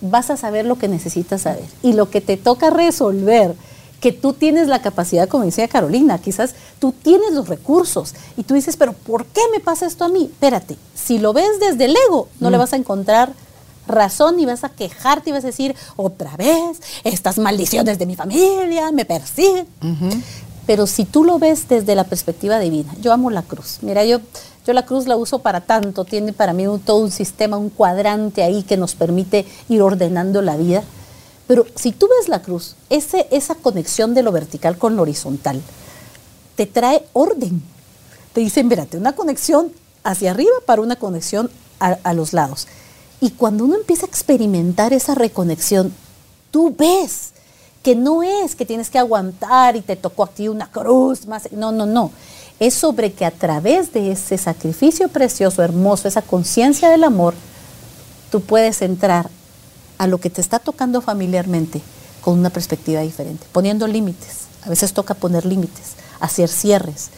vas a saber lo que necesitas saber y lo que te toca resolver que tú tienes la capacidad, como decía Carolina, quizás tú tienes los recursos y tú dices, pero ¿por qué me pasa esto a mí? Espérate, si lo ves desde el ego, no le mm. vas a encontrar razón y vas a quejarte y vas a decir, otra vez, estas maldiciones de mi familia me persiguen. Pero si tú lo ves desde la perspectiva divina, yo amo la cruz. Mira, yo, yo la cruz la uso para tanto, tiene para mí todo un sistema, un cuadrante ahí que nos permite ir ordenando la vida. Pero si tú ves la cruz, ese, esa conexión de lo vertical con lo horizontal, te trae orden. Te dicen, mírate, una conexión hacia arriba para una conexión a, los lados. Y cuando uno empieza a experimentar esa reconexión, tú ves que no es que tienes que aguantar y te tocó aquí una cruz más. No, no, no. Es sobre que a través de ese sacrificio precioso, hermoso, esa conciencia del amor, tú puedes entrar a lo que te está tocando familiarmente con una perspectiva diferente, poniendo límites. A veces toca poner límites, hacer cierres,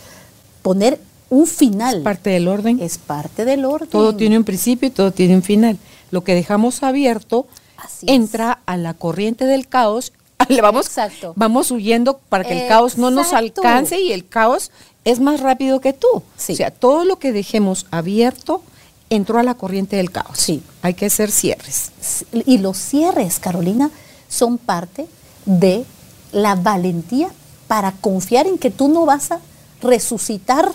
poner un final. Es parte del orden. Es parte del orden. Todo tiene un principio y todo tiene un final. Lo que dejamos abierto entra a la corriente del caos. Le vamos, Exacto. vamos huyendo para que el caos no nos alcance y el caos es más rápido que tú. O sea, todo lo que dejemos abierto entró a la corriente del caos. Sí. Hay que hacer cierres. Y los cierres, Carolina, son parte de la valentía para confiar en que tú no vas a resucitar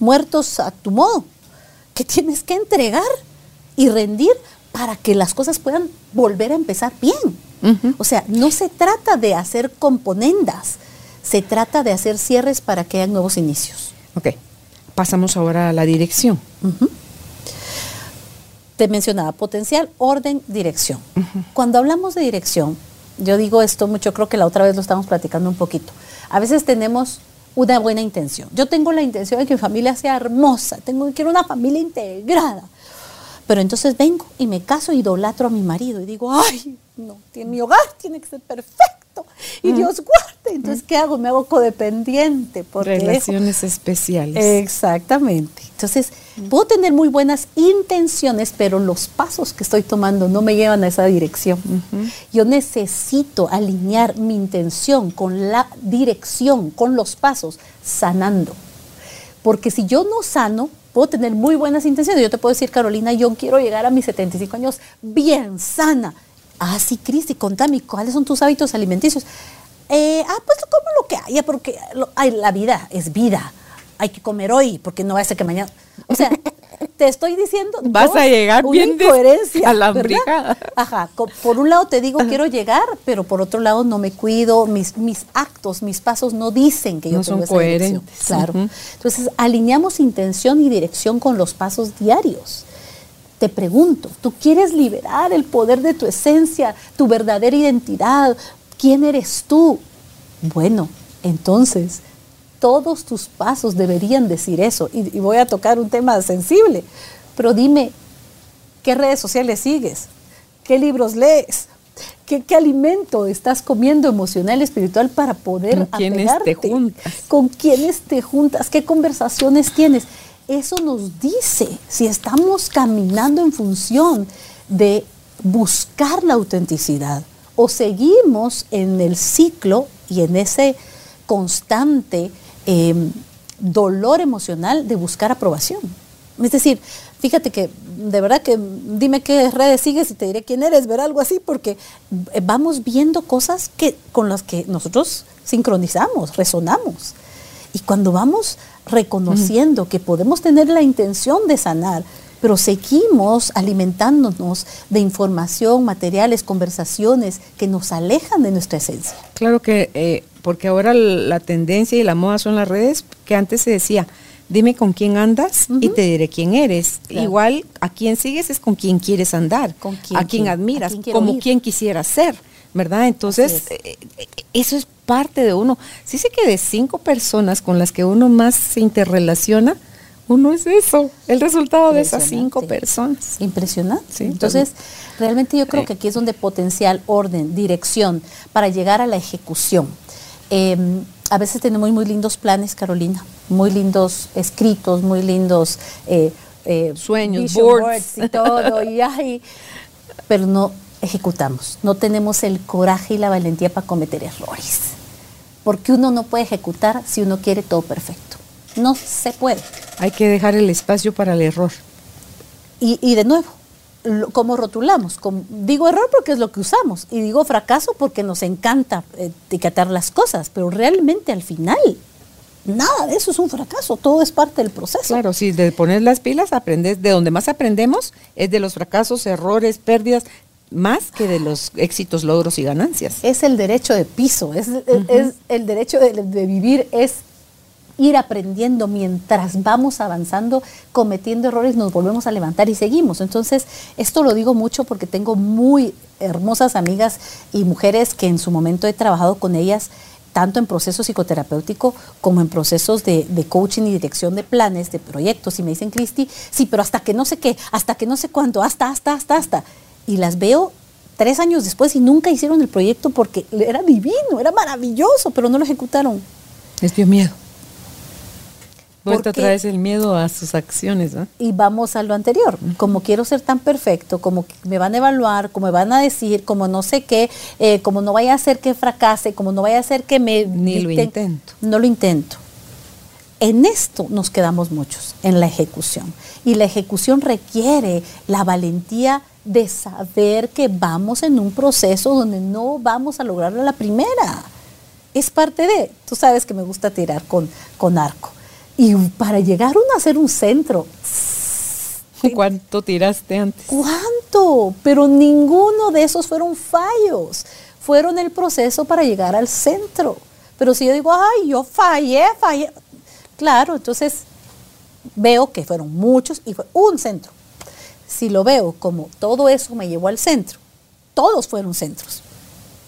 muertos a tu modo, que tienes que entregar y rendir para que las cosas puedan volver a empezar bien. O sea, no se trata de hacer componendas, se trata de hacer cierres para que haya nuevos inicios. Ok, pasamos ahora a la dirección te mencionaba potencial, orden, dirección. Cuando hablamos de dirección, yo digo esto mucho, creo que la otra vez lo estamos platicando un poquito. A veces tenemos una buena intención. Yo tengo la intención de que mi familia sea hermosa, tengo quiero una familia integrada. Pero entonces vengo y me caso, idolatro a mi marido y digo, ay, no, mi hogar tiene que ser perfecto y mm. Dios guarde. Entonces, ¿qué hago? Me hago codependiente. Porque Relaciones especiales. Exactamente. Entonces. Puedo tener muy buenas intenciones, pero los pasos que estoy tomando no me llevan a esa dirección. Yo necesito alinear mi intención con la dirección, con los pasos, sanando. Porque si yo no sano, puedo tener muy buenas intenciones. Yo te puedo decir, Carolina, yo quiero llegar a mis 75 años bien sana. Ah, sí, Cristi, contame, ¿cuáles son tus hábitos alimenticios? Eh, ah, pues como lo que haya, porque la vida es vida. Hay que comer hoy, porque no va a ser que mañana. O sea, te estoy diciendo. Vas a llegar bien incoherencia. A la brigada. Ajá. Por un lado te digo, quiero llegar, pero por otro lado no me cuido. Mis, mis actos, mis pasos no dicen que yo no tengo son coherentes. Claro. Entonces, alineamos intención y dirección con los pasos diarios. Te pregunto, ¿tú quieres liberar el poder de tu esencia, tu verdadera identidad? ¿Quién eres tú? Bueno, entonces todos tus pasos deberían decir eso. Y, voy a tocar un tema sensible, pero dime, ¿qué redes sociales sigues? ¿Qué libros lees? ¿Qué, alimento estás comiendo emocional, espiritual para poder ¿Con quiénes te juntas? ¿Con quiénes te juntas? ¿Qué conversaciones tienes? Eso nos dice si estamos caminando en función de buscar la autenticidad o seguimos en el ciclo y en ese constante Em, dolor emocional de buscar aprobación. Es decir, fíjate que de verdad que dime qué redes sigues y te diré quién eres, ver algo así, porque vamos viendo cosas que, con las que nosotros sincronizamos, resonamos. Y cuando vamos reconociendo que podemos tener la intención de sanar, pero seguimos alimentándonos de información, materiales, conversaciones que nos alejan de nuestra esencia. Claro que eh, porque ahora la tendencia y la moda son las redes, que antes se decía, dime con quién andas y te diré quién eres. Igual a quién sigues es con quién quieres andar, ¿Con quién a quién admiras, a quién como ir? quién quisieras ser, ¿verdad? Entonces, eh, eso es parte de uno. Sí sé que de cinco personas con las que uno más se interrelaciona, uno es eso, el resultado de esas cinco personas. Impresionante. Sí, Entonces, realmente yo creo que aquí es donde potencial, orden, dirección para llegar a la ejecución. Eh, a veces tenemos muy lindos planes, Carolina, muy lindos escritos, muy lindos eh, eh, Sueños, boards. y todo, y ay, pero no ejecutamos, no tenemos el coraje y la valentía para cometer errores, porque uno no puede ejecutar si uno quiere todo perfecto, no se puede. Hay que dejar el espacio para el error. Y, y de nuevo, ¿cómo rotulamos? Digo error porque es lo que usamos y digo fracaso porque nos encanta eh, etiquetar las cosas, pero realmente al final nada de eso es un fracaso, todo es parte del proceso. Claro, si de poner las pilas aprendes, de donde más aprendemos es de los fracasos, errores, pérdidas, más que de los éxitos, logros y ganancias. Es el derecho de piso, es, es- es el derecho de, de vivir, es ir aprendiendo mientras vamos avanzando, cometiendo errores, nos volvemos a levantar y seguimos. Entonces, esto lo digo mucho porque tengo muy hermosas amigas y mujeres que en su momento he trabajado con ellas tanto en proceso psicoterapéutico como en procesos de, de coaching y dirección de planes, de proyectos, y me dicen, Cristi, sí, pero hasta que no sé qué, hasta que no sé cuánto, hasta, hasta, hasta, hasta. Y las veo tres años después y nunca hicieron el proyecto porque era divino, era maravilloso, pero no lo ejecutaron. Les dio miedo. Vuelta Porque- otra vez el miedo a sus acciones, ¿no? Y vamos a lo anterior, como quiero ser tan perfecto, como me van a evaluar, como me van a decir, como no sé qué, eh, como no vaya a ser que fracase, como no vaya a ser que me... Ni lo intento. No lo intento. En esto nos quedamos muchos, en la ejecución. Y la ejecución requiere la valentía de saber que vamos en un proceso donde no vamos a lograrlo a la primera. Es parte de, tú sabes que me gusta tirar con, con arco. Y para llegar uno a ser un centro, ¿Cuánto tiraste antes? ¿Cuánto? Pero ninguno de esos fueron fallos. Fueron el proceso para llegar al centro. Pero si yo digo, ay, yo fallé, fallé. Claro, entonces veo que fueron muchos y fue un centro. Si lo veo como todo eso me llevó al centro, todos fueron centros.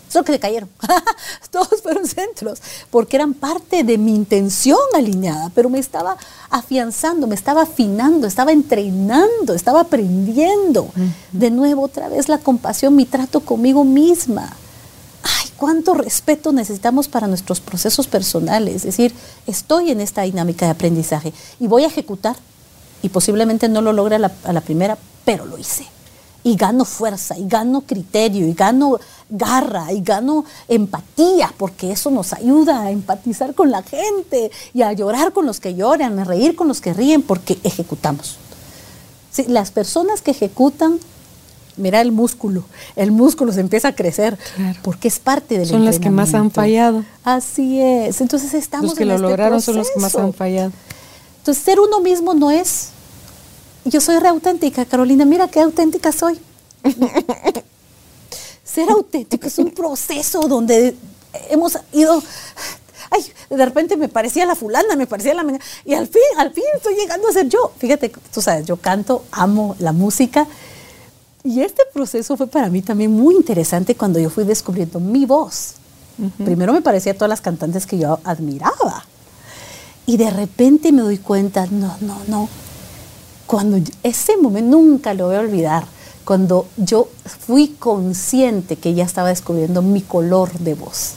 Solo que se cayeron. Todos fueron centros, porque eran parte de mi intención alineada, pero me estaba afianzando, me estaba afinando, estaba entrenando, estaba aprendiendo. De nuevo, otra vez la compasión, mi trato conmigo misma. Ay, cuánto respeto necesitamos para nuestros procesos personales. Es decir, estoy en esta dinámica de aprendizaje y voy a ejecutar. Y posiblemente no lo logre a la, a la primera, pero lo hice y gano fuerza, y gano criterio, y gano garra, y gano empatía, porque eso nos ayuda a empatizar con la gente y a llorar con los que lloran, a reír con los que ríen, porque ejecutamos. Sí, las personas que ejecutan, mira el músculo, el músculo se empieza a crecer, Claro. porque es parte del Son las que más han fallado. Así es, entonces estamos Los que en lo este lograron son los que más han fallado. Entonces, ser uno mismo no es. Yo soy re auténtica, Carolina. Mira qué auténtica soy. ser auténtico es un proceso donde hemos ido. Ay, de repente me parecía la fulana, me parecía la. Y al fin, al fin estoy llegando a ser yo. Fíjate, tú sabes, yo canto, amo la música. Y este proceso fue para mí también muy interesante cuando yo fui descubriendo mi voz. Primero me parecía a todas las cantantes que yo admiraba. Y de repente me doy cuenta, no, no, no. Cuando ese momento nunca lo voy a olvidar, cuando yo fui consciente que ya estaba descubriendo mi color de voz,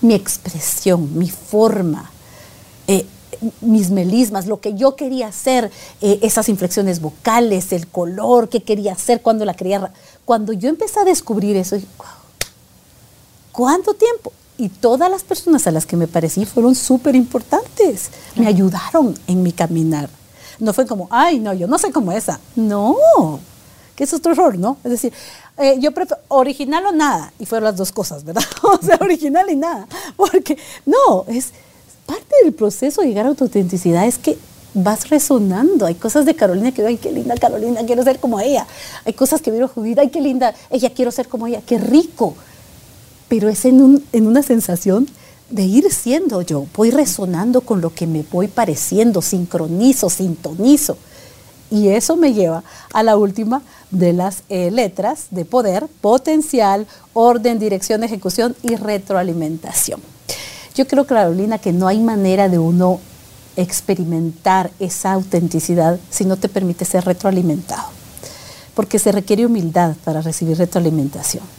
mi expresión, mi forma, eh, mis melismas, lo que yo quería hacer, eh, esas inflexiones vocales, el color que quería hacer cuando la quería. Cuando yo empecé a descubrir eso, dije, "Guau, ¿Cuánto tiempo? Y todas las personas a las que me parecí fueron súper importantes. Me ayudaron en mi caminar. No fue como, ay, no, yo no sé cómo esa. No, que es otro error, ¿no? Es decir, eh, yo prefiero original o nada. Y fueron las dos cosas, ¿verdad? o sea, original y nada. Porque, no, es parte del proceso de llegar a tu autenticidad es que vas resonando. Hay cosas de Carolina que digo, ay, qué linda Carolina, quiero ser como ella. Hay cosas que miro Judith, ay, qué linda, ella quiero ser como ella, qué rico pero es en, un- en una sensación de ir siendo yo, voy resonando con lo que me voy pareciendo, sincronizo, sintonizo. Y eso me lleva a la última de las eh, letras de poder, potencial, orden, dirección, ejecución y retroalimentación. Yo creo, Carolina, que no hay manera de uno experimentar esa autenticidad si no te permite ser retroalimentado. Porque se requiere humildad para recibir retroalimentación.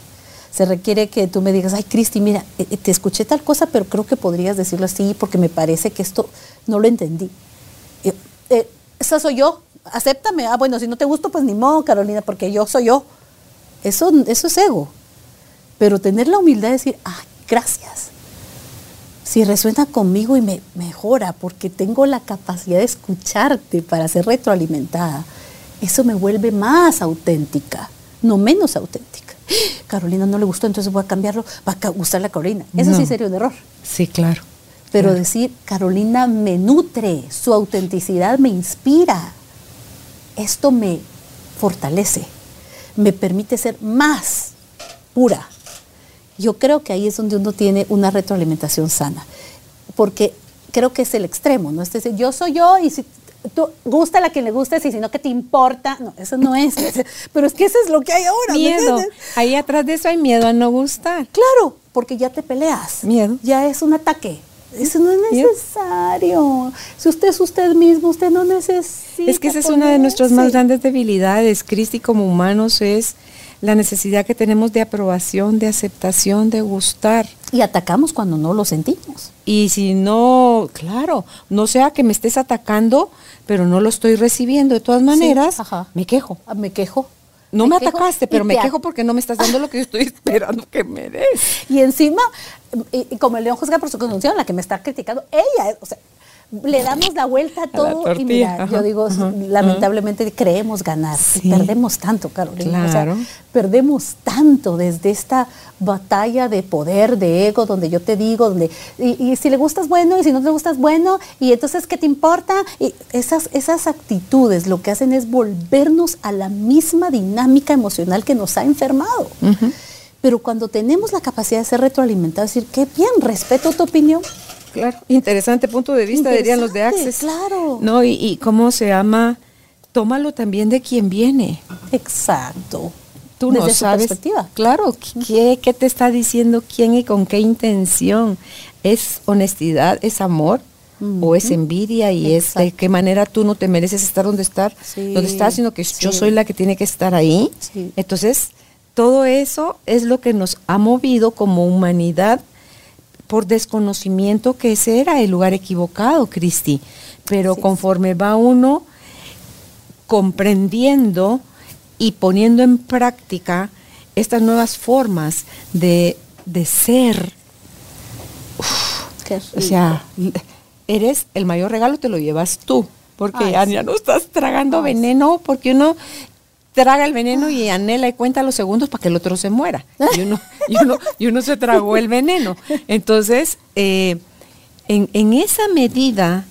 Se requiere que tú me digas, ay Cristi, mira, eh, eh, te escuché tal cosa, pero creo que podrías decirlo así porque me parece que esto no lo entendí. Eh, esa soy yo, acéptame. Ah, bueno, si no te gusto, pues ni modo, Carolina, porque yo soy yo. Eso, eso es ego. Pero tener la humildad de decir, ah, gracias. Si resuena conmigo y me mejora, porque tengo la capacidad de escucharte para ser retroalimentada, eso me vuelve más auténtica, no menos auténtica. Carolina no le gustó, entonces voy a cambiarlo, va a gustarle a Carolina. Eso sí sería un error. Sí, claro. Pero decir, Carolina me nutre, su autenticidad me inspira, esto me fortalece, me permite ser más pura. Yo creo que ahí es donde uno tiene una retroalimentación sana, porque creo que es el extremo, ¿no? Es decir, yo soy yo y si tú gusta la que le guste, y si no que te importa, no, eso no es, pero es que eso es lo que hay ahora. Miedo, ahí atrás de eso hay miedo a no gustar. Claro, porque ya te peleas. Miedo. Ya es un ataque. Eso no es necesario. Si usted es usted mismo, usted no necesita. Es que esa es una de nuestras más grandes debilidades, Cristi, como humanos, es la necesidad que tenemos de aprobación, de aceptación, de gustar. Y atacamos cuando no lo sentimos. Y si no, claro, no sea que me estés atacando, pero no lo estoy recibiendo de todas maneras, me quejo. Ah, me quejo. No me, atacaste, pero me quejo porque no me estás dando lo que yo estoy esperando que me des. Y encima, y, como el león juzga por su condición, la que me está criticando, ella, o sea, le damos la vuelta a todo y mira, yo digo, lamentablemente creemos ganar y perdemos tanto, Carolina. Claro. perdemos tanto desde esta batalla de poder, de ego, donde yo te digo, donde y, si le gustas bueno y si no te gustas bueno y entonces qué te importa y esas esas actitudes lo que hacen es volvernos a la misma dinámica emocional que nos ha enfermado. Pero cuando tenemos la capacidad de ser retroalimentados, decir, qué bien, respeto tu opinión, Claro, interesante punto de vista, dirían los de Access. Claro. No, y, cómo se llama, tómalo también de quien viene. Exacto. Tú no sabes. Perspectiva. Claro, ¿qué, ¿qué te está diciendo quién y con qué intención? ¿Es honestidad, es amor? o es envidia y es de qué manera tú no te mereces estar donde estar, donde estás, sino que yo soy la que tiene que estar ahí. Entonces, todo eso es lo que nos ha movido como humanidad por desconocimiento que ese era el lugar equivocado, Cristi. Pero conforme va uno comprendiendo y poniendo en práctica estas nuevas formas de, ser, o sea, eres el mayor regalo, te lo llevas tú porque ya, no estás tragando veneno, porque uno traga el veneno y anhela y cuenta los segundos para que el otro se muera. Y uno, y uno, se tragó el veneno. Entonces, eh, en, esa medida,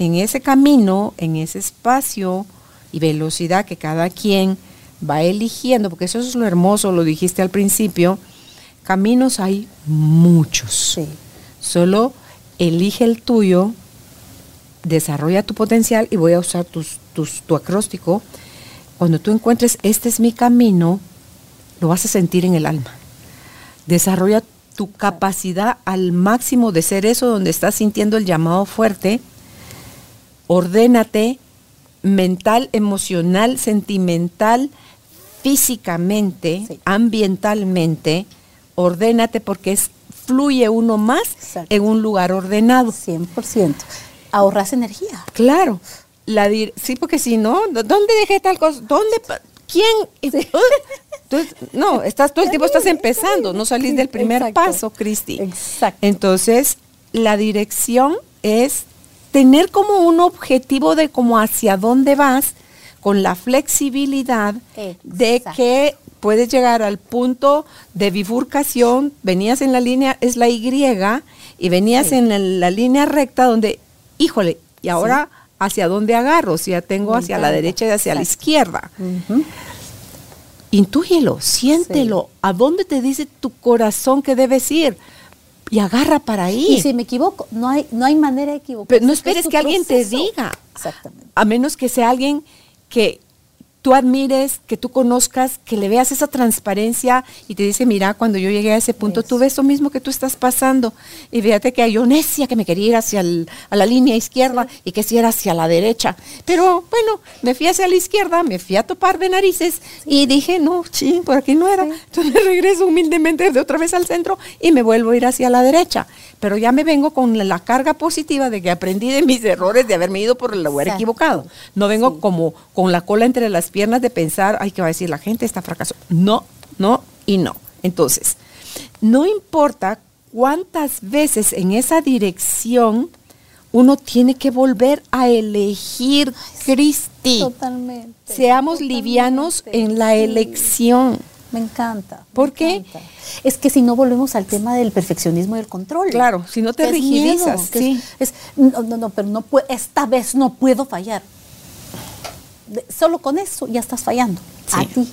en ese camino, en ese espacio y velocidad que cada quien va eligiendo, porque eso es lo hermoso, lo dijiste al principio, caminos hay muchos. Solo elige el tuyo, desarrolla tu potencial y voy a usar tus, tu acróstico cuando tú encuentres este es mi camino, lo vas a sentir en el alma. Desarrolla tu capacidad al máximo de ser eso donde estás sintiendo el llamado fuerte. Ordénate mental, emocional, sentimental, físicamente, ambientalmente. Ordénate porque es, fluye uno más en un lugar ordenado. 100%. Ahorras energía. Claro la sí, porque si no, ¿dónde dejé tal cosa? ¿Dónde? ¿Quién? no, estás todo el tiempo estás empezando, no salís del primer paso, Cristi. Exacto. Entonces, la dirección es tener como un objetivo de como hacia dónde vas con la flexibilidad de que puedes llegar al punto de bifurcación, venías en la línea, es la Y, y venías en la, línea recta donde, híjole, y ahora hacia dónde agarro, si ya tengo hacia la derecha y hacia la izquierda. Intúyelo, siéntelo, a dónde te dice tu corazón que debes ir. y agarra para ahí. Y si me equivoco, no hay, no hay manera de equivocarse. Pero no esperes que alguien te diga. Exactamente. A menos que sea alguien que tú admires, que tú conozcas, que le veas esa transparencia y te dice, mira, cuando yo llegué a ese punto, tú ves lo mismo que tú estás pasando. Y fíjate que yo necia que me quería ir hacia a la línea izquierda y que si era hacia la derecha. Pero bueno, me fui hacia la izquierda, me fui a topar de narices y dije, no, ching, por aquí no era. Entonces me regreso humildemente de otra vez al centro y me vuelvo a ir hacia la derecha. Pero ya me vengo con la carga positiva de que aprendí de mis errores, de haberme ido por el lugar equivocado. No vengo como con la cola entre las piernas de pensar, ay, ¿qué va a decir la gente? Está fracaso. No, no y no. Entonces, no importa cuántas veces en esa dirección uno tiene que volver a elegir Cristi. Totalmente. Seamos livianos en la elección. Me encanta. ¿Por qué? Es que si no volvemos al tema del perfeccionismo y el control. Claro, si no te rigidizas. sí. es, no, no, no, pero no esta vez no puedo fallar solo con eso ya estás fallando. A ti.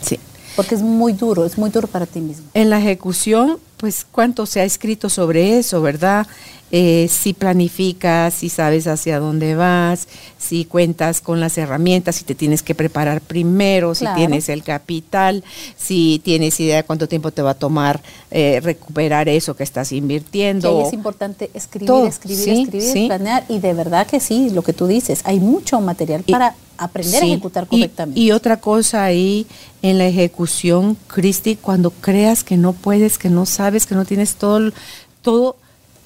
Sí. Porque es muy duro, es muy duro para ti mismo. En la ejecución, pues cuánto se ha escrito sobre eso, ¿verdad? Eh, si planificas, si sabes hacia dónde vas, si cuentas con las herramientas, si te tienes que preparar primero, si tienes el capital, si tienes idea de cuánto tiempo te va a tomar eh, recuperar eso que estás invirtiendo. es importante escribir, escribir, escribir, planear y de verdad que sí, lo que tú dices, hay mucho material para aprender a ejecutar correctamente. Y, y, otra cosa ahí en la ejecución, Cristi, cuando creas que no puedes, que no sabes, que no tienes todo, todo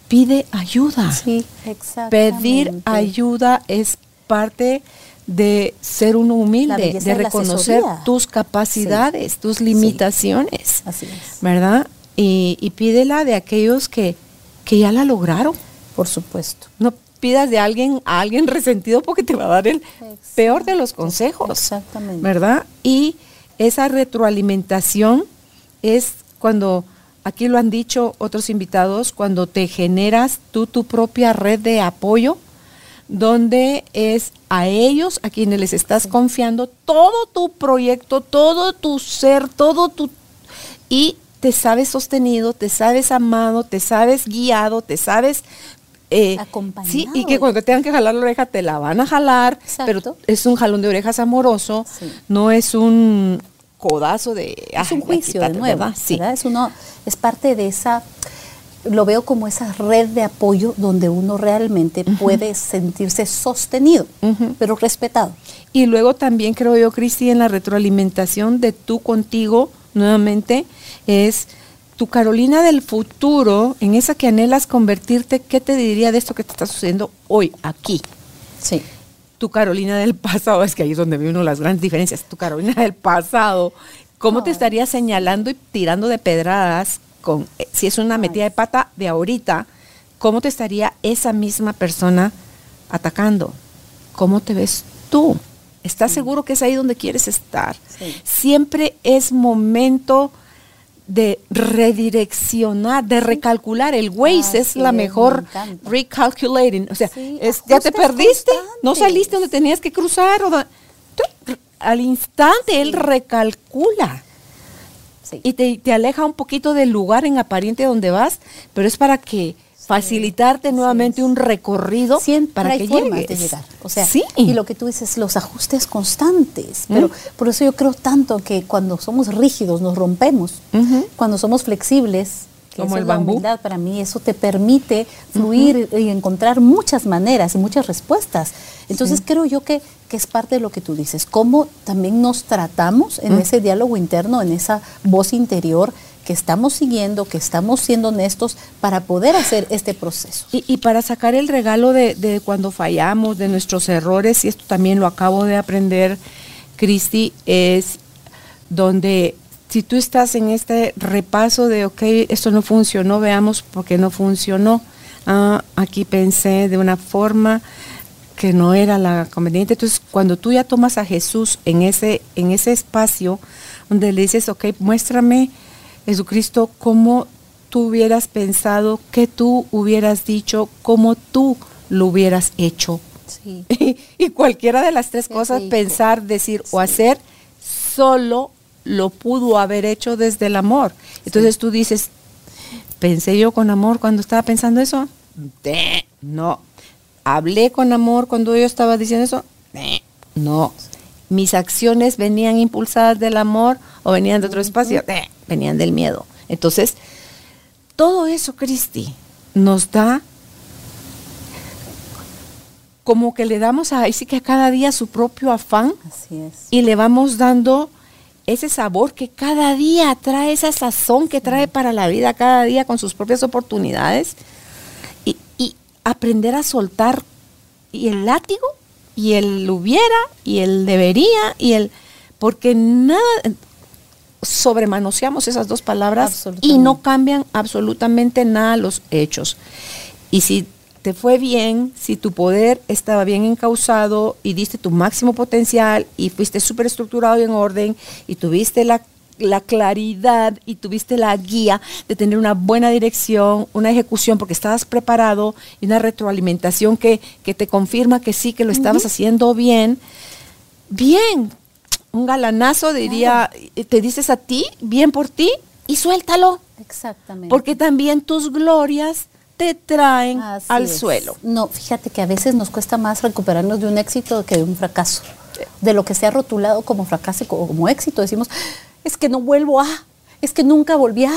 pide ayuda. Sí. Pedir ayuda es parte de ser uno humilde, de reconocer tus capacidades, tus limitaciones. Así es. ¿Verdad? Y, y, pídela de aquellos que, que ya la lograron. Por supuesto. No pidas de alguien a alguien resentido porque te va a dar el peor de los consejos. Exactamente. ¿Verdad? Y esa retroalimentación es cuando aquí lo han dicho otros invitados, cuando te generas tú tu propia red de apoyo, donde es a ellos a quienes les estás confiando todo tu proyecto, todo tu ser, todo tu... y te sabes sostenido, te sabes amado, te sabes guiado, te sabes eh, Acompañado. Sí, y que cuando te tengan que jalar la oreja te la van a jalar, pero es un jalón de orejas amoroso, no es un codazo de... Es un juicio de nuevo, sí. Es, uno, es parte de esa, lo veo como esa red de apoyo donde uno realmente puede sentirse sostenido, pero respetado. Y luego también creo yo, Cristi, en la retroalimentación de tú contigo, nuevamente, es tu Carolina del futuro, en esa que anhelas convertirte, ¿qué te diría de esto que te está sucediendo hoy, aquí? Sí tu Carolina del pasado, es que ahí es donde vi uno las grandes diferencias, tu Carolina del pasado, ¿cómo te estaría señalando y tirando de pedradas con, eh, si es una metida de pata de ahorita, cómo te estaría esa misma persona atacando? ¿Cómo te ves tú? ¿Estás seguro que es ahí donde quieres estar? Siempre es momento de redireccionar, de recalcular. El Waze es la mejor recalculating. O sea, es, ya te perdiste, no saliste donde tenías que cruzar. O al instante él recalcula. Y te, te, aleja un poquito del lugar en apariencia donde vas, pero es para que facilitarte nuevamente un recorrido para que llegues. De llegar. O sea, y lo que tú dices, los ajustes constantes. Pero por eso yo creo tanto que cuando somos rígidos nos rompemos. Cuando somos flexibles, como el bambú. para mí eso te permite fluir y encontrar muchas maneras y muchas respuestas. Entonces creo yo que, que, es parte de lo que tú dices, cómo también nos tratamos en ese diálogo interno, en esa voz interior que estamos siguiendo, que estamos siendo honestos para poder hacer este proceso. Y, para sacar el regalo de, cuando fallamos, de nuestros errores, y esto también lo acabo de aprender, Cristi, es donde si tú estás en este repaso de, ok, esto no funcionó, veamos por qué no funcionó. Ah, aquí pensé de una forma que no era la conveniente. Entonces, cuando tú ya tomas a Jesús en ese, en ese espacio donde le dices, ok, muéstrame Jesucristo, cómo tú hubieras pensado, qué tú hubieras dicho, cómo tú lo hubieras hecho. y cualquiera de las tres cosas, pensar, decir o hacer, solo lo pudo haber hecho desde el amor. Entonces tú dices, ¿Pensé yo con amor cuando estaba pensando eso? No. ¿Hablé con amor cuando yo estaba diciendo eso? No. ¿Mis acciones venían impulsadas del amor o venían de otro espacio? Venían del miedo. Entonces, todo eso, Cristi, nos da como que le damos a, sí que a cada día su propio afán Así es. y le vamos dando ese sabor que cada día trae, esa sazón que trae para la vida cada día con sus propias oportunidades y, y aprender a soltar y el látigo y el hubiera y el debería y el porque nada sobremanoseamos esas dos palabras y no cambian absolutamente nada los hechos. Y si te fue bien, si tu poder estaba bien encausado y diste tu máximo potencial y fuiste súper estructurado y en orden y tuviste la, la claridad y tuviste la guía de tener una buena dirección, una ejecución porque estabas preparado y una retroalimentación que, que te confirma que sí, que lo estabas haciendo bien, bien, un galanazo diría, te dices a ti, bien por ti y suéltalo, Exactamente. porque también tus glorias te traen Así al es. suelo. No, fíjate que a veces nos cuesta más recuperarnos de un éxito que de un fracaso. De lo que se ha rotulado como fracaso co- como éxito. Decimos, es que no vuelvo a, es que nunca volví a.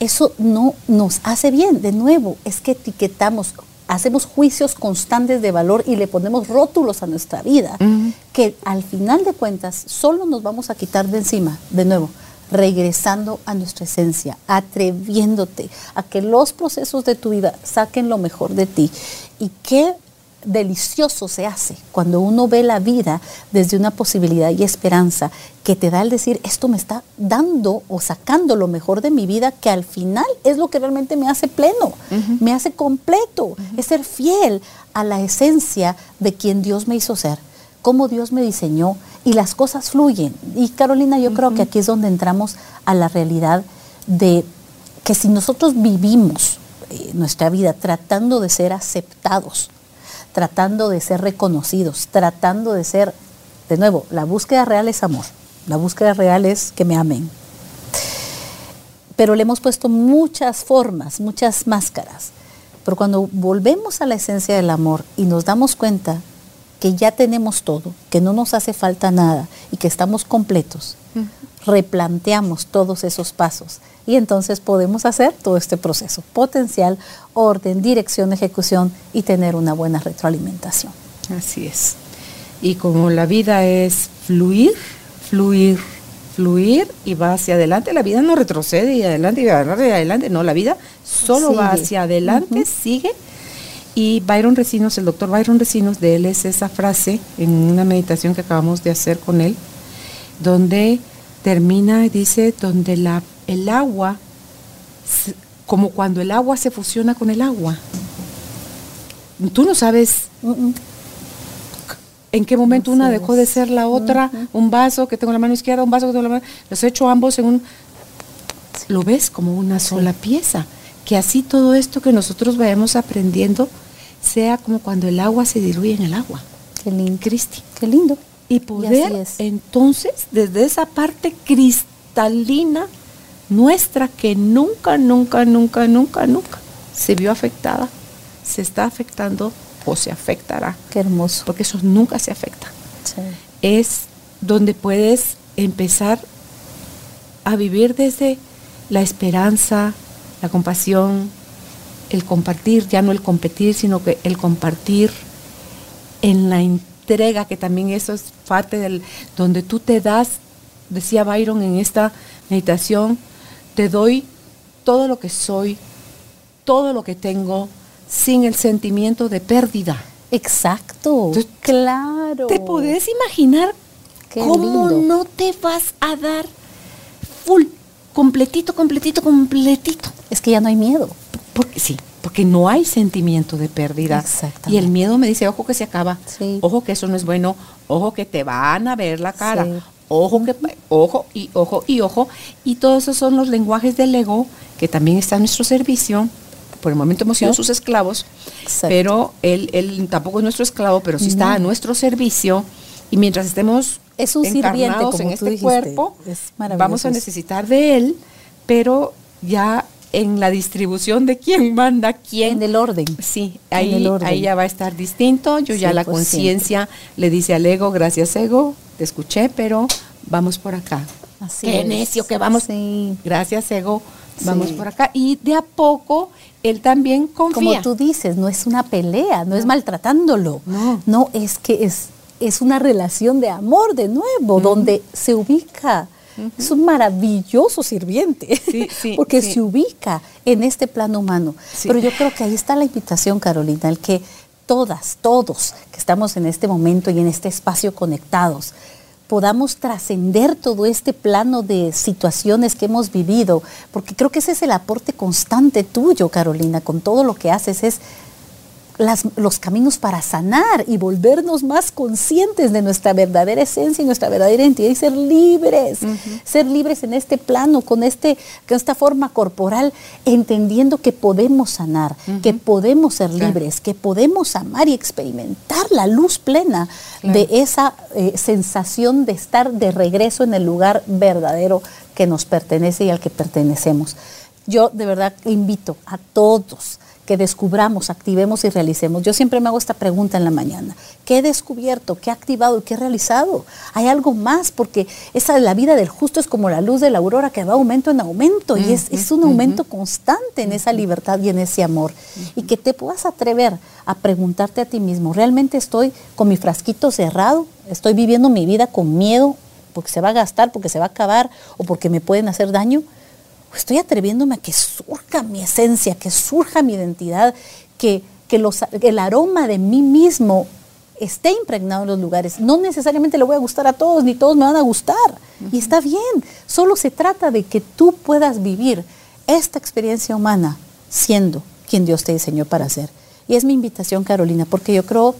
Eso no nos hace bien. De nuevo, es que etiquetamos, hacemos juicios constantes de valor y le ponemos rótulos a nuestra vida que al final de cuentas solo nos vamos a quitar de encima. De nuevo, regresando a nuestra esencia, atreviéndote a que los procesos de tu vida saquen lo mejor de ti. Y qué delicioso se hace cuando uno ve la vida desde una posibilidad y esperanza que te da el decir, esto me está dando o sacando lo mejor de mi vida, que al final es lo que realmente me hace pleno, me hace completo, es ser fiel a la esencia de quien Dios me hizo ser cómo Dios me diseñó y las cosas fluyen. Y Carolina, yo creo que aquí es donde entramos a la realidad de que si nosotros vivimos eh, nuestra vida tratando de ser aceptados, tratando de ser reconocidos, tratando de ser, de nuevo, la búsqueda real es amor, la búsqueda real es que me amen. Pero le hemos puesto muchas formas, muchas máscaras. Pero cuando volvemos a la esencia del amor y nos damos cuenta que ya tenemos todo, que no nos hace falta nada y que estamos completos, replanteamos todos esos pasos y entonces podemos hacer todo este proceso, potencial, orden, dirección, ejecución y tener una buena retroalimentación. Así es. Y como la vida es fluir, fluir, fluir y va hacia adelante, la vida no retrocede y adelante y adelante y adelante, no, la vida solo va hacia adelante, sigue. Y Byron Recinos, el doctor Byron Recinos, de él es esa frase en una meditación que acabamos de hacer con él, donde termina y dice, donde la, el agua, como cuando el agua se fusiona con el agua. Tú no sabes en qué momento una dejó de ser la otra, un vaso que tengo en la mano izquierda, un vaso que tengo en la mano, los he hecho ambos en un... Lo ves como una sola pieza, que así todo esto que nosotros vayamos aprendiendo sea como cuando el agua se diluye en el agua. Qué lindo. Cristi. Qué lindo. Y poder es. entonces, desde esa parte cristalina nuestra que nunca, nunca, nunca, nunca, nunca se vio afectada, se está afectando o se afectará, Qué hermoso. porque eso nunca se afecta Sí. es donde puedes empezar a vivir desde la esperanza, la compasión, el compartir, ya no el competir, sino que el compartir en la entrega, que también eso es parte del, donde tú te das, decía Byron en esta meditación, te doy todo lo que soy, todo lo que tengo, sin el sentimiento de pérdida. Exacto. Entonces, claro. ¿Te podés imaginar Qué cómo lindo. no te vas a dar full, completito, completito, completito? Es que ya no hay miedo. Porque sí, porque no hay sentimiento de pérdida. Y el miedo me dice, ojo que se acaba, Sí. ojo que eso no es bueno, ojo que te van a ver la cara, Sí. ojo que, ojo y ojo y ojo. Y todos esos son los lenguajes del ego que también está a nuestro servicio. Por el momento hemos sido sus esclavos, Exacto. pero él, él tampoco es nuestro esclavo, pero sí está a nuestro servicio. Y mientras estemos Es un sirviente, encarnados como en tú este dijiste. cuerpo, Es vamos a necesitar de él, pero ya en la distribución de quién manda quién. En el orden. Sí, ahí, ahí ya va a estar distinto. Yo ya la conciencia le dice al ego, gracias ego, te escuché, pero vamos por acá. Así Qué necio que vamos. Sí. Gracias ego, vamos por acá. Y de a poco él también confía. Como tú dices, no es una pelea, no, es maltratándolo. No. No, es que es, es una relación de amor de nuevo, donde se ubica. Es un maravilloso sirviente, porque se ubica en este plano humano. Pero yo creo que ahí está la invitación, Carolina, el que todas, todos que estamos en este momento y en este espacio conectados, podamos trascender todo este plano de situaciones que hemos vivido, porque creo que ese es el aporte constante tuyo, Carolina, con todo lo que haces, es los caminos para sanar y volvernos más conscientes de nuestra verdadera esencia y nuestra verdadera identidad y ser libres, ser libres en este plano, con, este, con esta forma corporal, entendiendo que podemos sanar, que podemos ser libres, que podemos amar y experimentar la luz plena de esa eh, sensación de estar de regreso en el lugar verdadero que nos pertenece y al que pertenecemos. Yo de verdad invito a todos que descubramos, activemos y realicemos. Yo siempre me hago esta pregunta en la mañana. ¿Qué he descubierto? ¿Qué he activado? ¿Qué he realizado? ¿Hay algo más? Porque esa la vida del justo es como la luz de la aurora que va aumento en aumento y es, un aumento constante en esa libertad y en ese amor. Y que te puedas atrever a preguntarte a ti mismo, ¿realmente estoy con mi frasquito cerrado? ¿Estoy viviendo mi vida con miedo porque se va a gastar, porque se va a acabar o porque me pueden hacer daño? Estoy atreviéndome a que surja mi esencia, que surja mi identidad, que, el aroma de mí mismo esté impregnado en los lugares. No necesariamente le voy a gustar a todos, ni todos me van a gustar. Y está bien, solo se trata de que tú puedas vivir esta experiencia humana siendo quien Dios te diseñó para ser. Y es mi invitación, Carolina, porque yo creo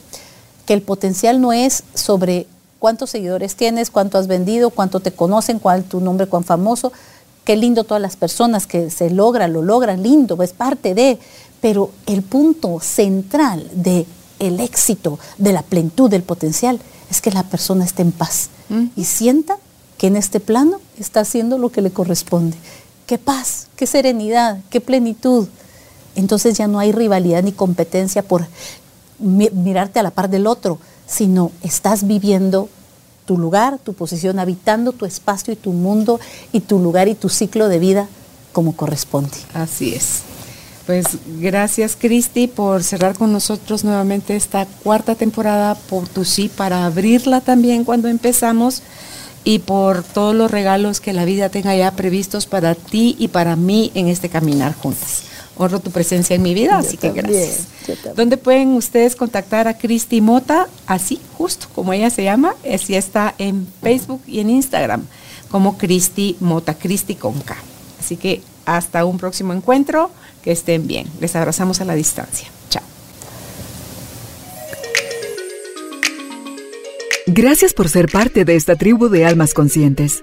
que el potencial no es sobre cuántos seguidores tienes, cuánto has vendido, cuánto te conocen, cuál tu nombre, cuán famoso, qué lindo todas las personas que se logran, lo logran, lindo, es parte de, pero el punto central de el éxito, de la plenitud, del potencial, es que la persona esté en paz y sienta que en este plano está haciendo lo que le corresponde. Qué paz, qué serenidad, qué plenitud. Entonces ya no hay rivalidad ni competencia por mirarte a la par del otro, sino estás viviendo tu lugar, tu posición, habitando tu espacio y tu mundo y tu lugar y tu ciclo de vida como corresponde. Así es. Pues gracias Cristi por cerrar con nosotros nuevamente esta cuarta temporada, por tu sí, para abrirla también cuando empezamos y por todos los regalos que la vida tenga ya previstos para ti y para mí en este caminar juntas honro tu presencia en mi vida, así que gracias. ¿Dónde pueden ustedes contactar a Cristi Mota? Así, justo como ella se llama, así está en Facebook y en Instagram, como Cristi Mota, Cristi con K. Así que hasta un próximo encuentro, que estén bien. Les abrazamos a la distancia. Chao. Gracias por ser parte de esta tribu de almas conscientes.